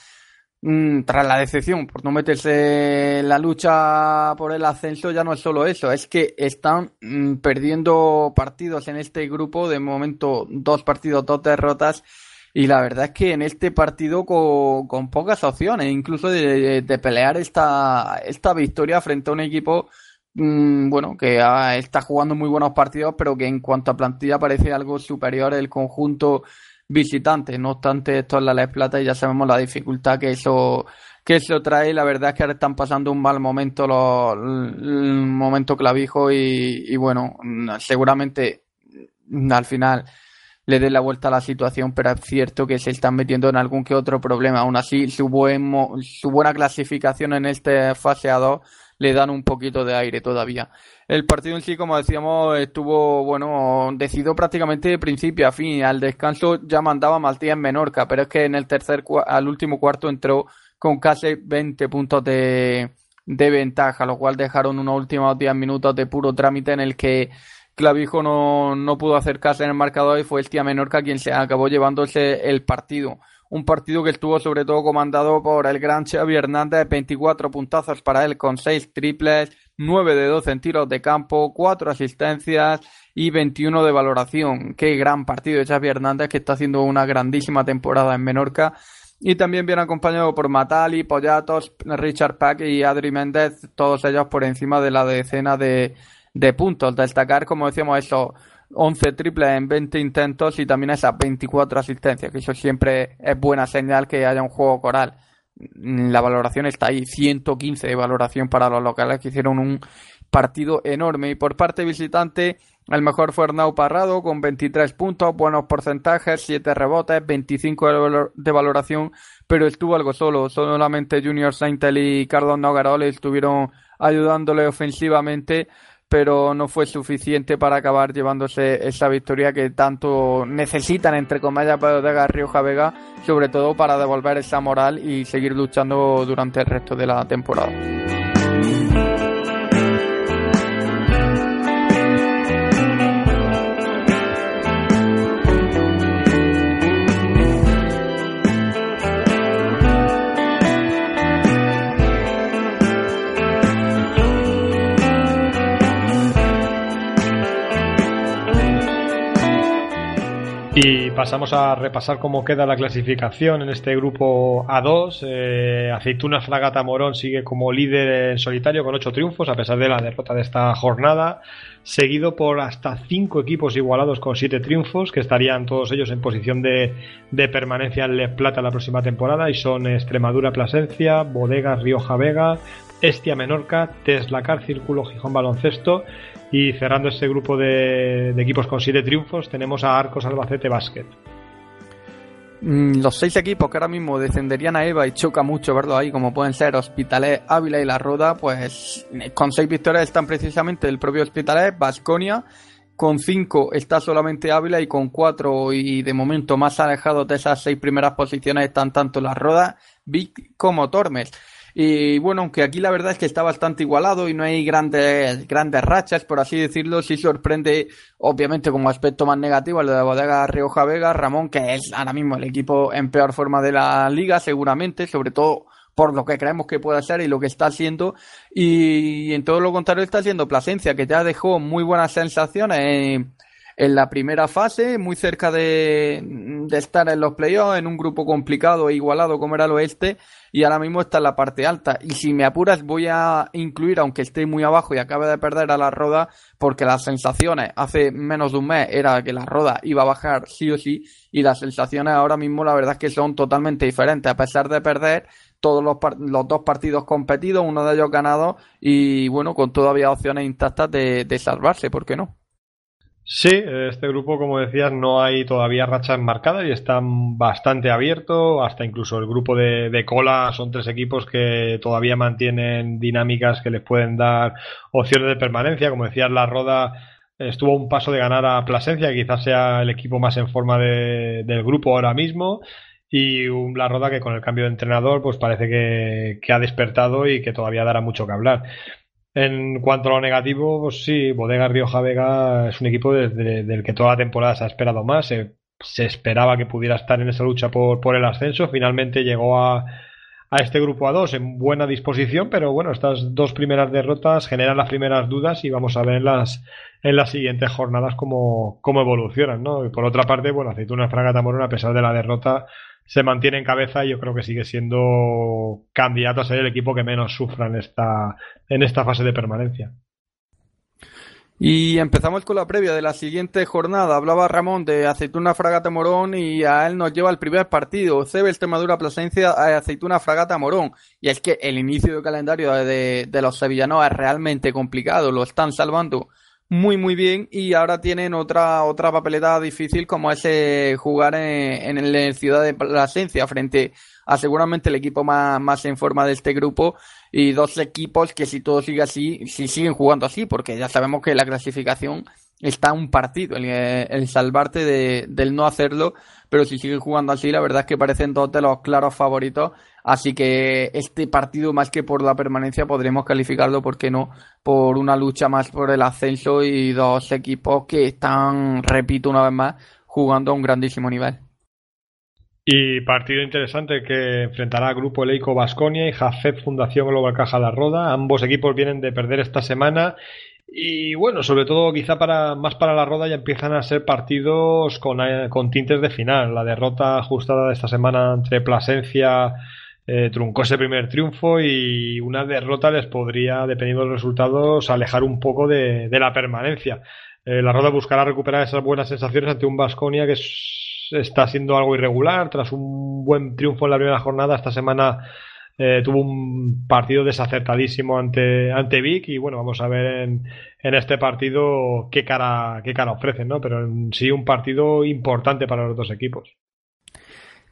Mm, tras la decepción por no meterse en la lucha por el ascenso, ya no es solo eso, es que están mm, perdiendo partidos en este grupo. De momento, dos partidos, dos derrotas. Y la verdad es que en este partido con, pocas opciones, incluso de, de, pelear esta, esta victoria frente a un equipo Mm, bueno, que está jugando muy buenos partidos, pero que en cuanto a plantilla parece algo superior el conjunto visitante. No obstante, esto es la Les Plata y ya sabemos la dificultad que eso que eso trae. La verdad es que ahora están pasando un mal momento, los, momento clavijo y, y bueno, seguramente al final le dé la vuelta a la situación, pero es cierto que se están metiendo en algún que otro problema. Aún así, su, buen, su buena clasificación en este fase A2 le dan un poquito de aire todavía. El partido en sí, como decíamos, estuvo, bueno, decidido prácticamente de principio a fin. Al descanso ya mandaba Maltía en Menorca, pero es que en el tercer, al último cuarto entró con casi 20 puntos de, de ventaja, lo cual dejaron unos últimos 10 minutos de puro trámite en el que Clavijo no, no pudo acercarse en el marcador y fue el Tía Menorca quien se acabó llevándose el partido un partido que estuvo sobre todo comandado por el gran Xavi Hernández, 24 puntazos para él con 6 triples, 9 de 12 en tiros de campo, 4 asistencias y 21 de valoración. Qué gran partido de Xavi Hernández que está haciendo una grandísima temporada en Menorca. Y también viene acompañado por Matali, Pollatos, Richard Pack y Adri Méndez, todos ellos por encima de la decena de, de puntos. Destacar, como decíamos, eso, 11 triples en 20 intentos y también esas 24 asistencias, que eso siempre es buena señal que haya un juego coral. La valoración está ahí, 115 de valoración para los locales que hicieron un partido enorme. Y por parte visitante, el mejor fue Arnau Parrado con 23 puntos, buenos porcentajes, 7 rebotes, 25 de valoración, pero estuvo algo solo. Solamente Junior Saintel y Carlos Nogarol estuvieron ayudándole ofensivamente pero no fue suficiente para acabar llevándose esa victoria que tanto necesitan, entre comillas, para de Rioja Vega, sobre todo para devolver esa moral y seguir luchando durante el resto de la temporada. Y pasamos a repasar cómo queda la clasificación en este grupo A2. Eh, Aceituna Fragata Morón sigue como líder en solitario con ocho triunfos a pesar de la derrota de esta jornada, seguido por hasta cinco equipos igualados con siete triunfos que estarían todos ellos en posición de, permanencia en Les Plata la próxima temporada y son Extremadura Plasencia, Bodega Rioja Vega, Estia Menorca, Teslacar Círculo Gijón Baloncesto y cerrando este grupo de, equipos con siete triunfos, tenemos a Arcos Albacete Basket. Mm, los seis equipos que ahora mismo descenderían a EVA y choca mucho verlo ahí, como pueden ser Hospitalet, Ávila y La Roda, pues con seis victorias están precisamente el propio Hospitalet, Basconia, con cinco está solamente Ávila y con cuatro y de momento más alejados de esas seis primeras posiciones están tanto La Roda, Vic como Tormes. Y bueno, aunque aquí la verdad es que está bastante igualado y no hay grandes, grandes rachas, por así decirlo, sí sorprende, obviamente como aspecto más negativo, el de la bodega Rioja Vega, Ramón, que es ahora mismo el equipo en peor forma de la liga, seguramente, sobre todo por lo que creemos que puede ser y lo que está haciendo. Y en todo lo contrario está haciendo Plasencia, que ya dejó muy buenas sensaciones en la primera fase, muy cerca de, estar en los playoffs, en un grupo complicado e igualado como era el oeste, y ahora mismo está en la parte alta. Y si me apuras, voy a incluir, aunque esté muy abajo y acabe de perder a la Roda, porque las sensaciones hace menos de un mes era que la Roda iba a bajar sí o sí, y las sensaciones ahora mismo la verdad es que son totalmente diferentes, a pesar de perder todos los, los dos partidos competidos, uno de ellos ganado, y bueno, con todavía opciones intactas de, de salvarse, ¿por qué no? Sí, este grupo, como decías, no hay todavía rachas marcadas y están bastante abierto. Hasta incluso el grupo de, cola son tres equipos que todavía mantienen dinámicas que les pueden dar opciones de permanencia. Como decías, la Roda estuvo a un paso de ganar a Plasencia, que quizás sea el equipo más en forma del grupo ahora mismo. Y la Roda que con el cambio de entrenador, pues parece que, que ha despertado y que todavía dará mucho que hablar. En cuanto a lo negativo, pues sí, Bodega Rioja Vega es un equipo del que toda la temporada se ha esperado más. Se, esperaba que pudiera estar en esa lucha por, el ascenso. Finalmente llegó a, a este grupo A2 en buena disposición, pero bueno, estas dos primeras derrotas generan las primeras dudas y vamos a ver en las, en las siguientes jornadas cómo, cómo evolucionan, ¿no? Y por otra parte, bueno, Aceituna Fragata Morón, a pesar de la derrota, se mantiene en cabeza y yo creo que sigue siendo candidato a ser el equipo que menos sufra en esta, en esta fase de permanencia. Y empezamos con la previa de la siguiente jornada. Hablaba Ramón de Aceituna Fragata Morón y a él nos lleva el primer partido. Cebe Extremadura Plasencia a Aceituna Fragata Morón. Y es que el inicio del calendario de, de los sevillanos es realmente complicado. Lo están salvando muy muy bien y ahora tienen otra otra papeleta difícil como es eh, jugar en, en, el Ciudad de Plasencia frente a seguramente el equipo más, más en forma de este grupo y dos equipos que si todo sigue así, si siguen jugando así, porque ya sabemos que la clasificación está un partido, el, salvarte de, del no hacerlo, pero si siguen jugando así, la verdad es que parecen dos de los claros favoritos, así que este partido más que por la permanencia podremos calificarlo, ¿por qué no?, por una lucha más por el ascenso y dos equipos que están, repito una vez más, jugando a un grandísimo nivel. Y partido interesante que enfrentará Grupo Leico Basconia y Jafet Fundación Global Caja La Roda. Ambos equipos vienen de perder esta semana y bueno, sobre todo quizá para más para la Roda ya empiezan a ser partidos con, eh, con tintes de final. La derrota ajustada de esta semana entre Plasencia eh, truncó ese primer triunfo y una derrota les podría, dependiendo de los resultados, alejar un poco de, la permanencia. Eh, la Roda buscará recuperar esas buenas sensaciones ante un Basconia que está siendo algo irregular. Tras un buen triunfo en la primera jornada, esta semana eh, tuvo un partido desacertadísimo ante, ante Vic y bueno, vamos a ver en, en este partido qué cara, qué cara ofrecen, ¿no? Pero en sí un partido importante para los dos equipos.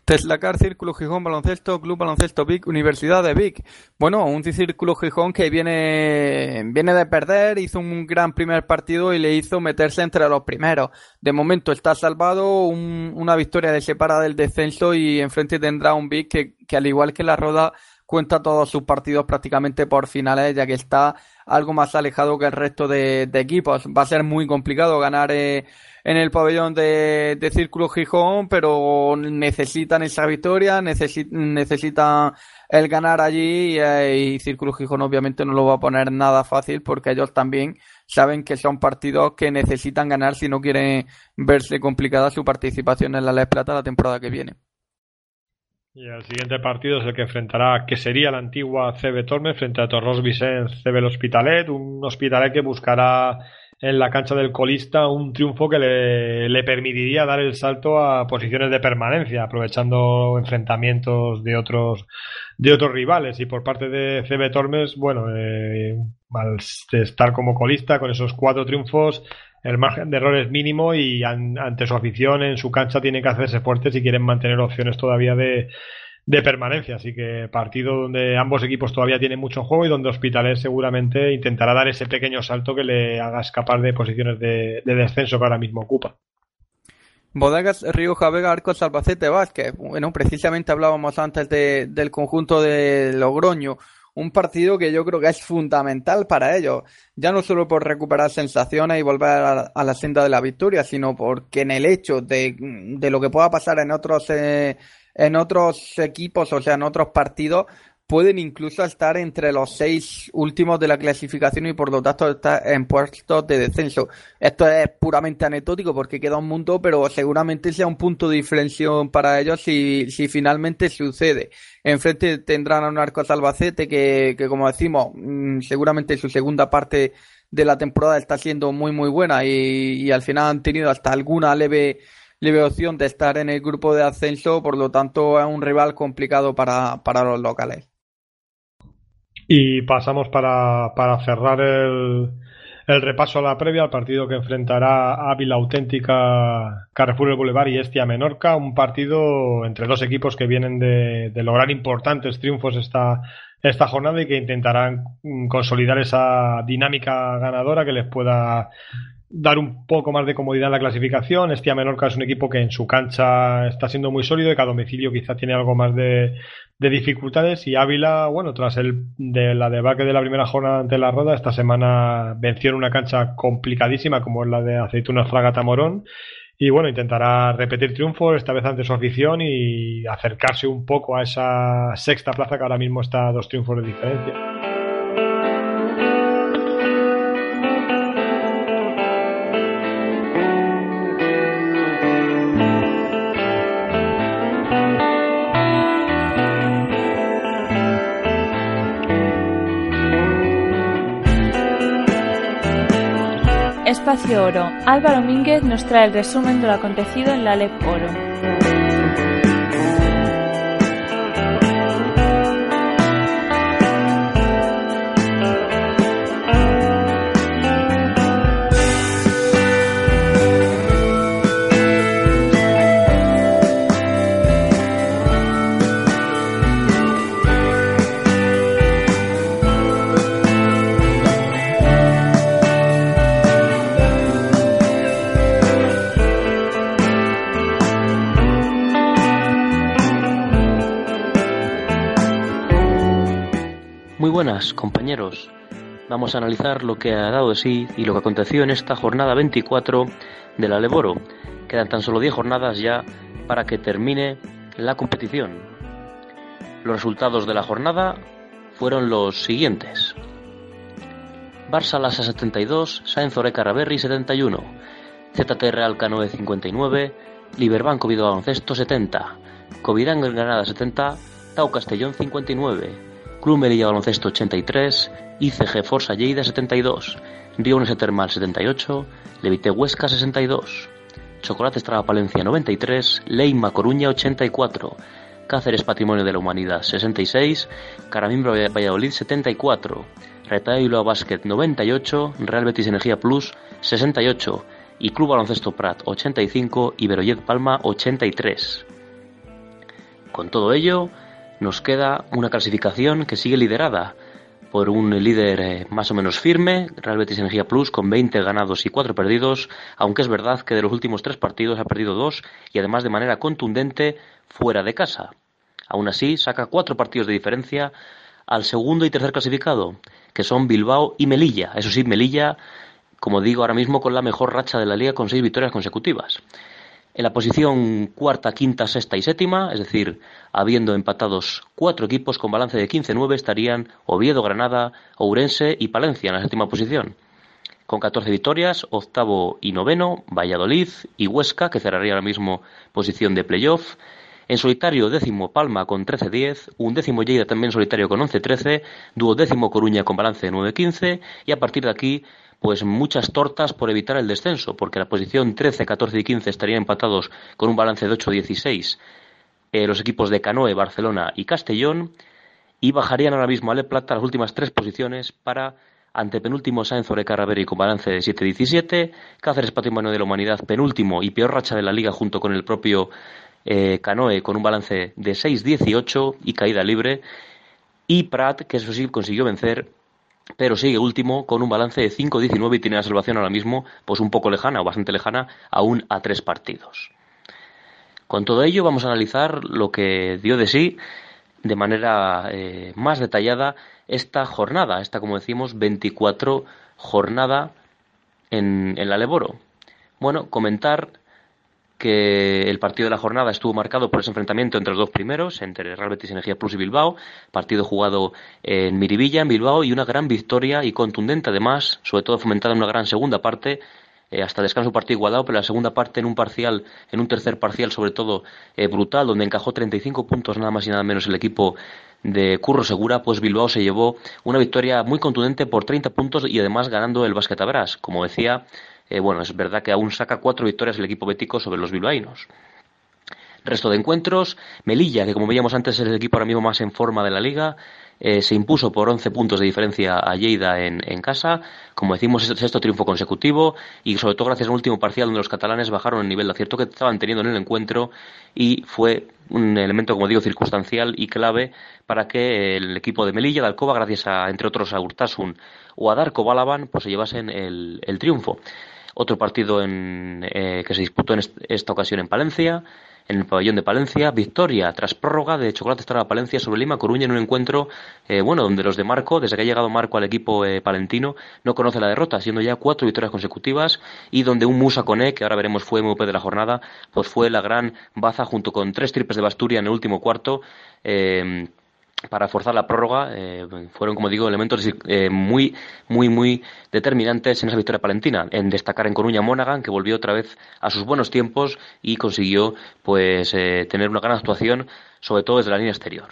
Teslacar Círculo Gijón Baloncesto, Club Baloncesto Vic, Universidad de Vic. Bueno, un Círculo Gijón que viene, viene de perder, hizo un gran primer partido y le hizo meterse entre los primeros. De momento está salvado, una victoria de separa del descenso y enfrente tendrá un Vic que, que al igual que la Roda cuenta todos sus partidos prácticamente por finales, ya que está algo más alejado que el resto de, equipos. Va a ser muy complicado ganar eh, en el pabellón de, Círculo Gijón, pero necesitan esa victoria, necesitan el ganar allí eh, y, Círculo Gijón obviamente no lo va a poner nada fácil porque ellos también saben que son partidos que necesitan ganar si no quieren verse complicada su participación en la Les Plata la temporada que viene. Y el siguiente partido es el que enfrentará, que sería la antigua CB Tormes frente a Torros Vicens CB Hospitalet, un Hospitalet que buscará en la cancha del colista un triunfo que le, le, permitiría dar el salto a posiciones de permanencia, aprovechando enfrentamientos de otros de otros rivales. Y por parte de CB Tormes, bueno, eh, al estar como colista con esos cuatro triunfos, el margen de error es mínimo y ante su afición en su cancha tienen que hacerse fuertes si quieren mantener opciones todavía de, de permanencia. Así que partido donde ambos equipos todavía tienen mucho juego y donde Hospitalet seguramente intentará dar ese pequeño salto que le haga escapar de posiciones de, descenso que ahora mismo ocupa. Bodegas Río Javega Arcos Albacete Vázquez. Bueno, precisamente hablábamos antes del conjunto de Logroño. Un partido que yo creo que es fundamental para ellos, ya no solo por recuperar sensaciones y volver a, la senda de la victoria, sino porque en el hecho de, de lo que pueda pasar en otros eh, en otros equipos, o sea, en otros partidos, pueden incluso estar entre los seis últimos de la clasificación y por lo tanto estar en puestos de descenso. Esto es puramente anecdótico porque queda un mundo, pero seguramente sea un punto de diferencia para ellos si, si finalmente sucede. Enfrente tendrán a un Arcos Albacete que, que como decimos, mm, seguramente su segunda parte de la temporada está siendo muy muy buena y, y al final han tenido hasta alguna leve le opción de estar en el grupo de ascenso, por lo tanto es un rival complicado para, para los locales. Y pasamos para, para cerrar el, el repaso a la previa al partido que enfrentará Ávila Auténtica, Carrefour el Boulevard y Estia Menorca, un partido entre dos equipos que vienen de, de lograr importantes triunfos esta, esta jornada y que intentarán consolidar esa dinámica ganadora que les pueda dar un poco más de comodidad en la clasificación. Estia Menorca es un equipo que en su cancha está siendo muy sólido y que a domicilio quizá tiene algo más de, dificultades. Y Ávila, bueno, tras el de la debacle de la primera jornada ante la Roda, esta semana venció en una cancha complicadísima como es la de Aceitunas Fragata Morón. Y bueno, intentará repetir triunfo, esta vez ante su afición y acercarse un poco a esa sexta plaza que ahora mismo está a dos triunfos de diferencia. Espacio. Álvaro Mínguez nos trae el resumen de lo acontecido en la LEP Oro. Buenas, compañeros. Vamos a analizar lo que ha dado de sí y lo que aconteció en esta jornada 24 de la Leboro. Quedan tan solo 10 jornadas ya para que termine la competición. Los resultados de la jornada fueron los siguientes. Barça Lasa 72, Saenz Oreca Raberri 71, ZT Real Canoe 59, Liberbanco Baloncesto 70, Covidán Granada 70, Tau Castellón 59, Club Melilla Baloncesto 83, ICG Forza Lleida 72, Río Termal 78, Levite Huesca 62, Chocolate Estrada Palencia 93, Leima Coruña 84, Cáceres Patrimonio de la Humanidad 66, Caramimbro Valladolid 74, Retailo Basket 98, Real Betis Energía Plus 68 y Club Baloncesto Prat 85 y Beroyet Palma 83. Con todo ello, nos queda una clasificación que sigue liderada por un líder eh, más o menos firme, Real Betis Energía Plus, con 20 ganados y 4 perdidos, aunque es verdad que de los últimos tres partidos ha perdido dos y además de manera contundente fuera de casa. Aún así, saca cuatro partidos de diferencia al segundo y tercer clasificado, que son Bilbao y Melilla. Eso sí, Melilla, como digo ahora mismo, con la mejor racha de la liga con seis victorias consecutivas. En la posición cuarta, quinta, sexta y séptima, es decir, habiendo empatados cuatro equipos con balance de 15-9, estarían Oviedo, Granada, Ourense y Palencia en la séptima posición. con 14 victorias, octavo y noveno, Valladolid y Huesca, que cerraría ahora mismo posición de playoff. En solitario, décimo Palma con 13-10, un décimo Lleida también solitario con 11-13, duodécimo Coruña con balance de 9-15 y a partir de aquí pues muchas tortas por evitar el descenso, porque la posición 13, 14 y 15 estarían empatados con un balance de 8-16 eh, los equipos de Canoe, Barcelona y Castellón y bajarían ahora mismo a Le Plata las últimas tres posiciones para antepenúltimo Sáenz Orecarraveri con balance de 7-17, Cáceres Patrimonio de la Humanidad penúltimo y peor racha de la liga junto con el propio eh, Canoe con un balance de 6-18 y caída libre, y Prat, que eso sí consiguió vencer, pero sigue último con un balance de 5-19 y tiene la salvación ahora mismo pues un poco lejana o bastante lejana, aún a tres partidos. Con todo ello vamos a analizar lo que dio de sí de manera eh, más detallada esta jornada, esta como decimos 24 jornada en, en la Leboro. Bueno, comentar que el partido de la jornada estuvo marcado por ese enfrentamiento entre los dos primeros, entre Real Betis Energía Plus y Bilbao, partido jugado en Miribilla, en Bilbao, y una gran victoria y contundente además, sobre todo fomentada en una gran segunda parte, eh, hasta descanso partido igualado, pero la segunda parte en un parcial, en un tercer parcial sobre todo eh, brutal, donde encajó 35 puntos nada más y nada menos el equipo de Curro Segura, pues Bilbao se llevó una victoria muy contundente por 30 puntos y además ganando el Basquetabras. Como decía, eh, bueno, es verdad que aún saca cuatro victorias el equipo bético sobre los bilbaínos. Resto de encuentros, Melilla, que como veíamos antes es el equipo ahora mismo más en forma de la liga, eh, se impuso por 11 puntos de diferencia a Lleida en, casa. Como decimos, es el sexto triunfo consecutivo y sobre todo gracias al último parcial donde los catalanes bajaron el nivel de acierto que estaban teniendo en el encuentro y fue un elemento, como digo, circunstancial y clave para que el equipo de Melilla, de Alcoba, gracias a, entre otros, a Urtasun o a Darko Balaban, pues se llevasen el triunfo. Otro partido eh, que se disputó en esta ocasión en Palencia, en el pabellón de Palencia, victoria tras prórroga de Chocolate Estrada Palencia sobre Lima Coruña en un encuentro, eh, bueno, donde los de Marco, desde que ha llegado Marco al equipo eh, palentino, no conoce la derrota, siendo ya cuatro victorias consecutivas y donde un Musa Cone, que ahora veremos fue MVP de la jornada, pues fue la gran baza junto con tres triples de Basturia en el último cuarto para forzar la prórroga eh, fueron, como digo, elementos eh, muy, muy, muy determinantes en esa victoria palentina. En destacar en Coruña Monaghan, que volvió otra vez a sus buenos tiempos y consiguió pues eh, tener una gran actuación, sobre todo desde la línea exterior.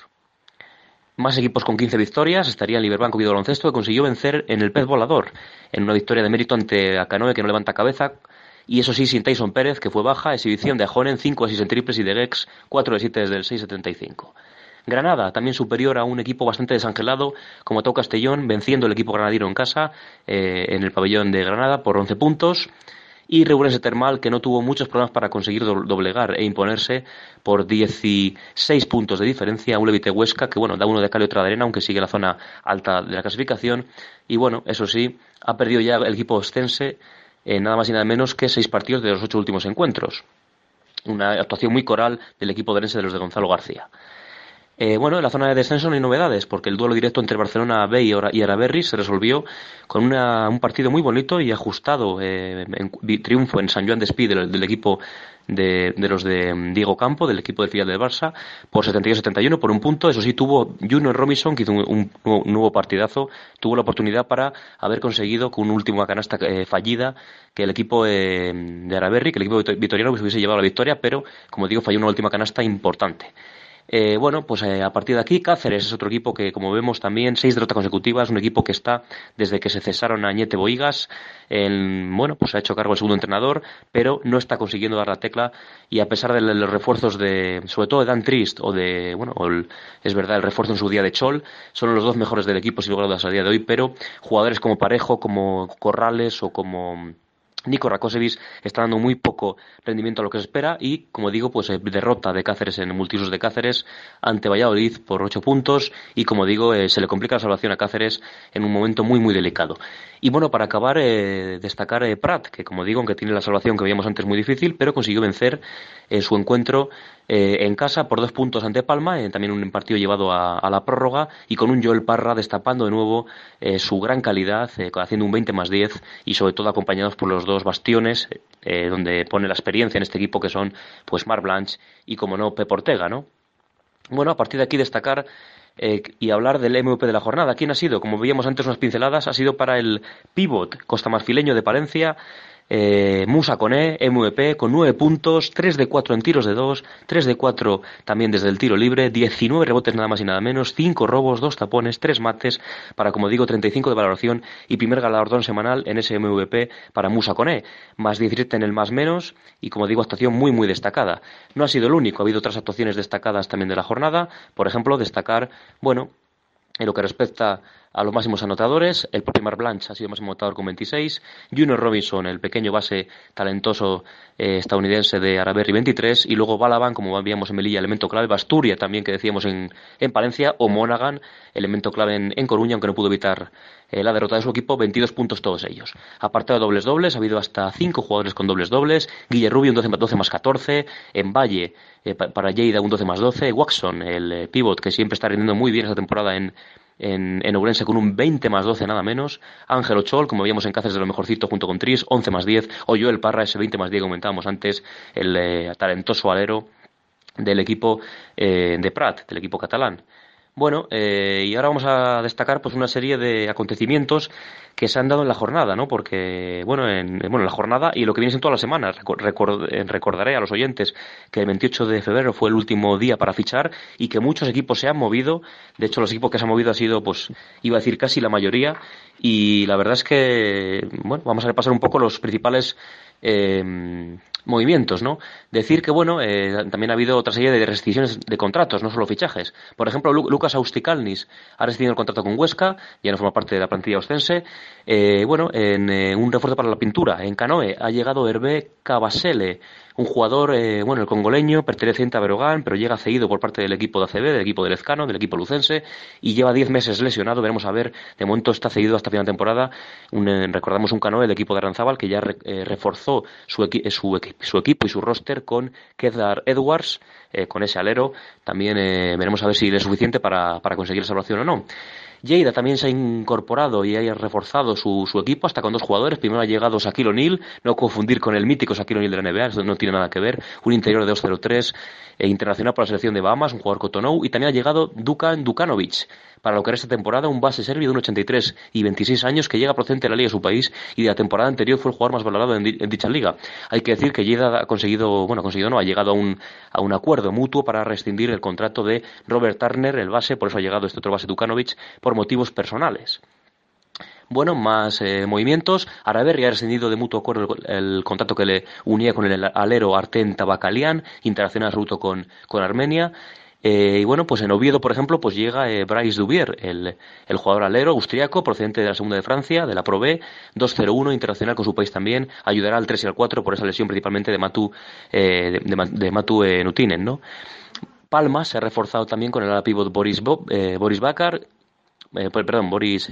Más equipos con 15 victorias estarían Liberbank y Baloncesto, que consiguió vencer en el pez volador, en una victoria de mérito ante Acanoe, que no levanta cabeza, y eso sí, sin Tyson Pérez, que fue baja, exhibición de Ajonen, 5 a 6 en triples y de Gex, 4 de 7 desde el 6.75. Granada, también superior a un equipo bastante desangelado como Tau Castellón, venciendo el equipo granadino en casa, eh, en el pabellón de Granada, por 11 puntos. Y Reurense Termal, que no tuvo muchos problemas para conseguir doblegar e imponerse por 16 puntos de diferencia a un Levite Huesca, que bueno, da uno de cal y otra de arena, aunque sigue en la zona alta de la clasificación. Y bueno, eso sí, ha perdido ya el equipo ostense eh, nada más y nada menos que seis partidos de los ocho últimos encuentros. Una actuación muy coral del equipo de de los de Gonzalo García. Eh, bueno, en la zona de descenso no hay novedades, porque el duelo directo entre Barcelona B y Araberri se resolvió con un partido muy bonito y ajustado eh, en, triunfo en San Juan de Espí del, equipo de, los de mm, Diego Campo, del equipo de filial del Barça, por 72-71 por un punto. Eso sí, tuvo Junior Robinson, que hizo un, nuevo partidazo, tuvo la oportunidad para haber conseguido con una última canasta eh, fallida que el equipo de Araberri, que el equipo vitoriano hubiese llevado la victoria, pero como digo, falló una última canasta importante. Eh, bueno, pues eh, a partir de aquí Cáceres es otro equipo que, como vemos también, seis derrotas consecutivas, un equipo que está desde que se cesaron a Ñete Boigas, bueno, pues ha hecho cargo el segundo entrenador, pero no está consiguiendo dar la tecla y a pesar de los refuerzos de, sobre todo de Dan Trist o de, bueno, es verdad, el refuerzo en su día de Chol, son los dos mejores del equipo sin lugar a día de hoy, pero jugadores como Parejo, como Corrales o como Nico Rakosevic está dando muy poco rendimiento a lo que se espera y, como digo, pues eh, derrota de Cáceres en multiusos de Cáceres ante Valladolid por ocho puntos y, como digo, eh, se le complica la salvación a Cáceres en un momento muy, muy delicado. Y bueno, para acabar, eh, destacar Prat, que como digo, aunque tiene la salvación que veíamos antes muy difícil, pero consiguió vencer en su encuentro en casa por dos puntos ante Palma, también un partido llevado a, la prórroga y con un Joel Parra destapando de nuevo su gran calidad, haciendo un 20 más 10 y sobre todo acompañados por los dos bastiones eh, donde pone la experiencia en este equipo que son pues Mar Blanche y como no Pep Ortega, ¿no? Bueno, a partir de aquí destacar eh, y hablar del MVP de la jornada. ¿Quién ha sido? Como veíamos antes unas pinceladas, ha sido para el pivot costamarfileño de Palencia, eh, Musa Coné, MVP, con 9 puntos, 3 de 4 en tiros de 2, 3 de 4 también desde el tiro libre, 19 rebotes nada más y nada menos, 5 robos, 2 tapones, 3 mates, para como digo 35 de valoración y primer galardón semanal en ese MVP para Musa Coné, más 17 en el más menos y como digo actuación muy muy destacada. No ha sido el único, ha habido otras actuaciones destacadas también de la jornada, por ejemplo destacar, bueno, en lo que respecta a los máximos anotadores, el propio Mar Blanche ha sido máximo anotador con 26, Junior Robinson, el pequeño base talentoso eh, estadounidense de Araberry 23, y luego Balaban, como veíamos en Melilla, elemento clave, Basturia también que decíamos en, en Palencia, o Monaghan, elemento clave en, Coruña, aunque no pudo evitar eh, la derrota de su equipo, 22 puntos todos ellos. Aparte de dobles dobles, ha habido hasta 5 jugadores con dobles dobles, Guille Rubio un 12, 12 más 14, en Valle eh, para Lleida un 12 más 12, Waxon, el pivot que siempre está rindiendo muy bien esta temporada en en, en Ourense con un 20 más 12 nada menos. Ángel Ochol, como veíamos en Cáceres de lo mejorcito junto con Tris, 11 más 10. O el Parra, ese 20 más 10 que comentábamos antes, el eh, talentoso alero del equipo eh, de Prat, del equipo catalán. Bueno, eh, y ahora vamos a destacar pues una serie de acontecimientos que se han dado en la jornada, ¿no? Porque, bueno, en, bueno, la jornada y lo que viene en todas las semanas. Eh, recordaré a los oyentes que el 28 de febrero fue el último día para fichar y que muchos equipos se han movido. De hecho, los equipos que se han movido ha sido, pues, iba a decir casi la mayoría. Y la verdad es que, bueno, vamos a repasar un poco los principales eh, movimientos, ¿no? Decir que, bueno, eh, también ha habido otra serie de restricciones de contratos, no solo fichajes. Por ejemplo, Lucas Austicalnis ha rescindido el contrato con Huesca, ya no forma parte de la plantilla ostense. Eh, bueno, en eh, un refuerzo para la pintura, en Canoe, ha llegado Hervé Cabasele, un jugador, eh, bueno, el congoleño, perteneciente a Berogán, pero llega cedido por parte del equipo de ACB, del equipo de Lezcano, del equipo lucense, y lleva 10 meses lesionado. Veremos a ver, de momento está cedido hasta final de temporada. Eh, recordamos un canoe del equipo de Aranzábal que ya eh, reforzó su, su, su, equipo y su roster con Kedar Edwards, con ese alero. También veremos a ver si es suficiente para, para conseguir la salvación o no. Lleida también se ha incorporado y ha reforzado su, equipo hasta con dos jugadores. Primero ha llegado Shaquille O'Neal, no confundir con el mítico Shaquille O'Neal de la NBA, eso no tiene nada que ver. Un interior de 2-0-3, e internacional por la selección de Bahamas, un jugador Cotonou. Y también ha llegado Dukan Dukanovic, para lo que esta temporada, un base serbio de un 83 y 26 años que llega procedente de la liga de su país y de la temporada anterior fue el jugador más valorado en, dicha liga. Hay que decir que Lleida ha conseguido, bueno, ha conseguido no, ha llegado a un, a un acuerdo mutuo para rescindir el contrato de Robert Turner, el base, por eso ha llegado este otro base Dukanovic, por motivos personales. Bueno, más eh, movimientos. Araberri ha rescindido de mutuo acuerdo el, contrato que le unía con el alero Arten Tabakalian, internacional ruto con, con Armenia. Eh, y bueno, pues en Oviedo, por ejemplo, pues llega eh, Bryce Dubier, el, el, jugador alero austriaco, procedente de la segunda de Francia, de la Pro B, 2-0-1, internacional con su país también, ayudará al 3 y al 4 por esa lesión principalmente de Matu, eh, de, Matu Nutinen, ¿no? Palma se ha reforzado también con el ala pivot Boris, Boris Bakar, perdón, Boris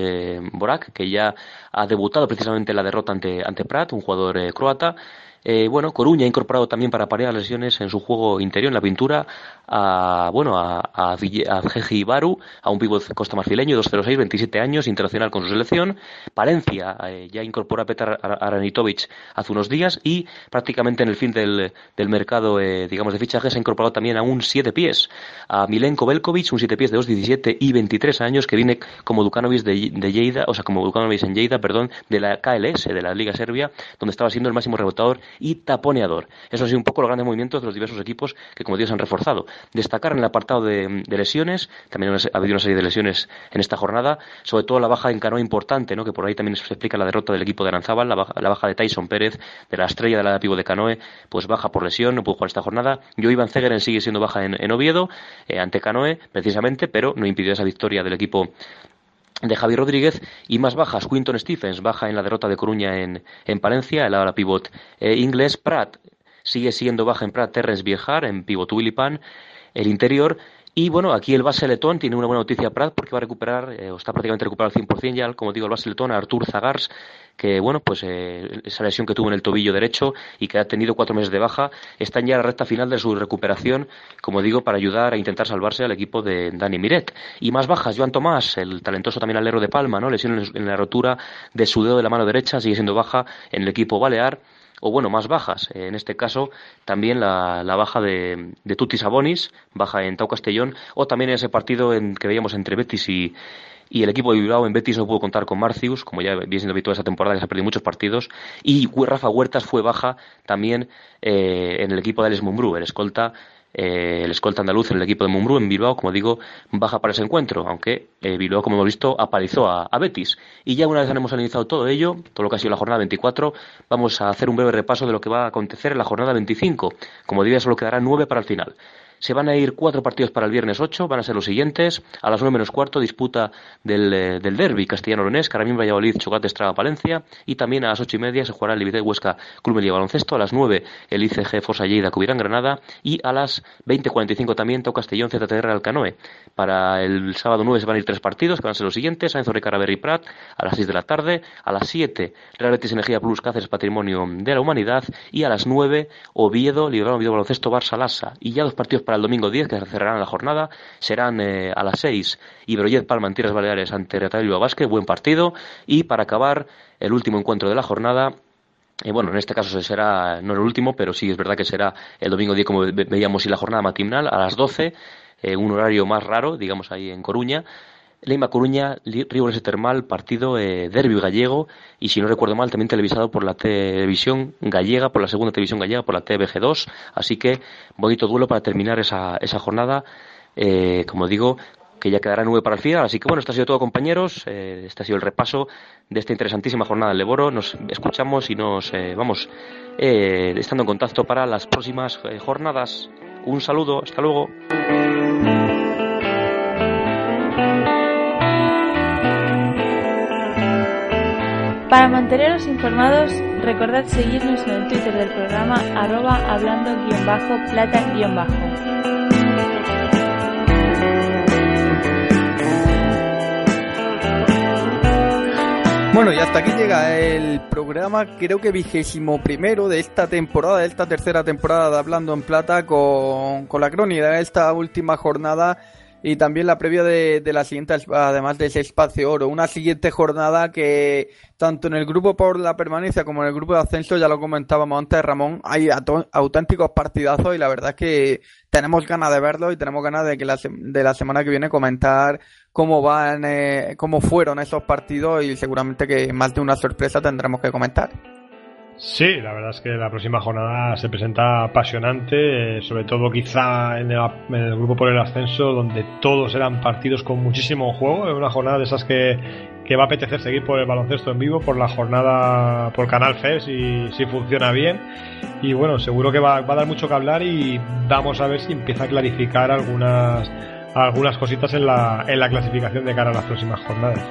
Borak, que ya ha debutado precisamente en la derrota ante, ante Prat, un jugador croata. Eh, bueno, Coruña ha incorporado también para parear lesiones en su juego interior, en la pintura, a, bueno, a, a, a Ibaru, a un pívot costamarfileño, 206, 27 años, internacional con su selección. Palencia eh, ya incorpora a Petar Aranitovic hace unos días y prácticamente en el fin del, del mercado, eh, digamos, de fichajes ha incorporado también a un 7 pies, a Milenko Belkovic, un 7 pies de 2,17 y 23 años que viene como Dukanovic de, de Lleida, o sea, como Dukanovic en Lleida, perdón, de la KLS, de la Liga Serbia, donde estaba siendo el máximo rebotador y taponeador. Eso ha sido un poco los grandes movimientos de los diversos equipos que, como digo, se han reforzado. Destacar en el apartado de, lesiones, también ha habido una serie de lesiones en esta jornada, sobre todo la baja en canoa importante, ¿no? que por ahí también se explica la derrota del equipo de Aranzábal, la baja, de Tyson Pérez, de la estrella de la pivo de canoe, pues baja por lesión, no pudo jugar esta jornada. Yo Iván Zegeren sigue siendo baja en, Oviedo, eh, ante canoe, precisamente, pero no impidió esa victoria del equipo de Javi Rodríguez y más bajas, Quinton Stephens baja en la derrota de Coruña en, en Palencia, el ala pivot eh, inglés, Pratt sigue siendo baja en Pratt, Terrence Viejar en pivot Willipan, el interior y bueno, aquí el base letón tiene una buena noticia Prat porque va a recuperar, eh, o está prácticamente recuperado al 100% ya, como digo, el base letón, Artur Zagars, que bueno, pues eh, esa lesión que tuvo en el tobillo derecho y que ha tenido cuatro meses de baja, está ya en la recta final de su recuperación, como digo, para ayudar a intentar salvarse al equipo de Dani Miret. Y más bajas, Joan Tomás, el talentoso también alero de Palma, ¿no? Lesión en la rotura de su dedo de la mano derecha, sigue siendo baja en el equipo balear o bueno, más bajas. En este caso, también la, baja de, de Tutti Sabonis, baja en Tau Castellón, o también en ese partido en, que veíamos entre Betis y, y el equipo de Bilbao. En Betis no pudo contar con Marcius, como ya viene siendo habitual esa temporada, que se ha perdido muchos partidos, y Rafa Huertas fue baja también eh, en el equipo de Alex Mumbrú, el escolta eh, el escolta andaluz en el equipo de Mumbrú en Bilbao, como digo, baja para ese encuentro, aunque eh, Bilbao, como hemos visto, apalizó a, Betis. Y ya una vez hemos analizado todo ello, todo lo que ha sido la jornada 24, vamos a hacer un breve repaso de lo que va a acontecer en la jornada 25. Como diría, solo quedará nueve para el final. Se van a ir cuatro partidos para el viernes 8, van a ser los siguientes. A las nueve menos cuarto, disputa del, eh, del derby castellano-leonés, Caramín Valladolid, Chocolate Estrada Palencia. Y también a las ocho y media se jugará el Ibidec Huesca Club Media Baloncesto. A las nueve, el ICG Fosa Lleida Cubirán Granada. Y a las 20.45 también, Tau Castellón ZTR Alcanoe. Para el sábado 9 se van a ir tres partidos, van a ser los siguientes: Prat, a las 6 de la tarde. A las 7, Real Betis Energía Plus Cáceres Patrimonio de la Humanidad. Y a las 9, Oviedo, Librado Oviedo Baloncesto Barça Lassa. Y ya dos partidos el domingo 10, que cerrarán la jornada, serán eh, a las 6 Iberollet Palma en Tierras Baleares ante Real Bilbao Basket, buen partido, y para acabar el último encuentro de la jornada, eh, bueno, en este caso será, no el último, pero sí es verdad que será el domingo 10, como veíamos, y la jornada matinal a las 12, eh, un horario más raro, digamos ahí en Coruña, Leima Coruña, Río Termal, partido eh, derbi gallego y si no recuerdo mal también televisado por la televisión gallega, por la segunda televisión gallega, por la TVG2. Así que bonito duelo para terminar esa, esa jornada. Eh, como digo, que ya quedará nueve para el final. Así que bueno, esto ha sido todo compañeros. Eh, este ha sido el repaso de esta interesantísima jornada en Leboro. Nos escuchamos y nos eh, vamos eh, estando en contacto para las próximas jornadas. Un saludo, hasta luego. Para manteneros informados, recordad seguirnos en el Twitter del programa arroba hablando-plata-bajo. Bueno, y hasta aquí llega el programa, creo que vigésimo primero de esta temporada, de esta tercera temporada de Hablando en Plata, con, con la crónica de esta última jornada y también la previa de, la siguiente, además de ese espacio oro. Una siguiente jornada que tanto en el grupo por la permanencia como en el grupo de ascenso, ya lo comentábamos antes, Ramón, hay auténticos partidazos y la verdad es que tenemos ganas de verlo y tenemos ganas de que la, de la semana que viene comentar cómo van, eh, cómo fueron esos partidos y seguramente que más de una sorpresa tendremos que comentar. Sí, la verdad es que la próxima jornada se presenta apasionante, eh, sobre todo quizá en el, grupo por el ascenso, donde todos eran partidos con muchísimo juego. Es una jornada de esas que, que va a apetecer seguir por el baloncesto en vivo, por la jornada por Canal FES y si funciona bien. Y bueno, seguro que va, va, a dar mucho que hablar y vamos a ver si empieza a clarificar algunas, algunas cositas en la, en la clasificación de cara a las próximas jornadas.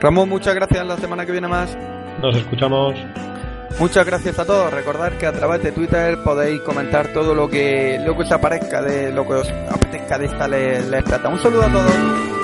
Ramón, muchas gracias. La semana que viene más. Nos escuchamos. Muchas gracias a todos. Recordad que a través de Twitter podéis comentar todo lo que, lo que os aparezca, de lo que os apetezca de esta les, les. Un saludo a todos.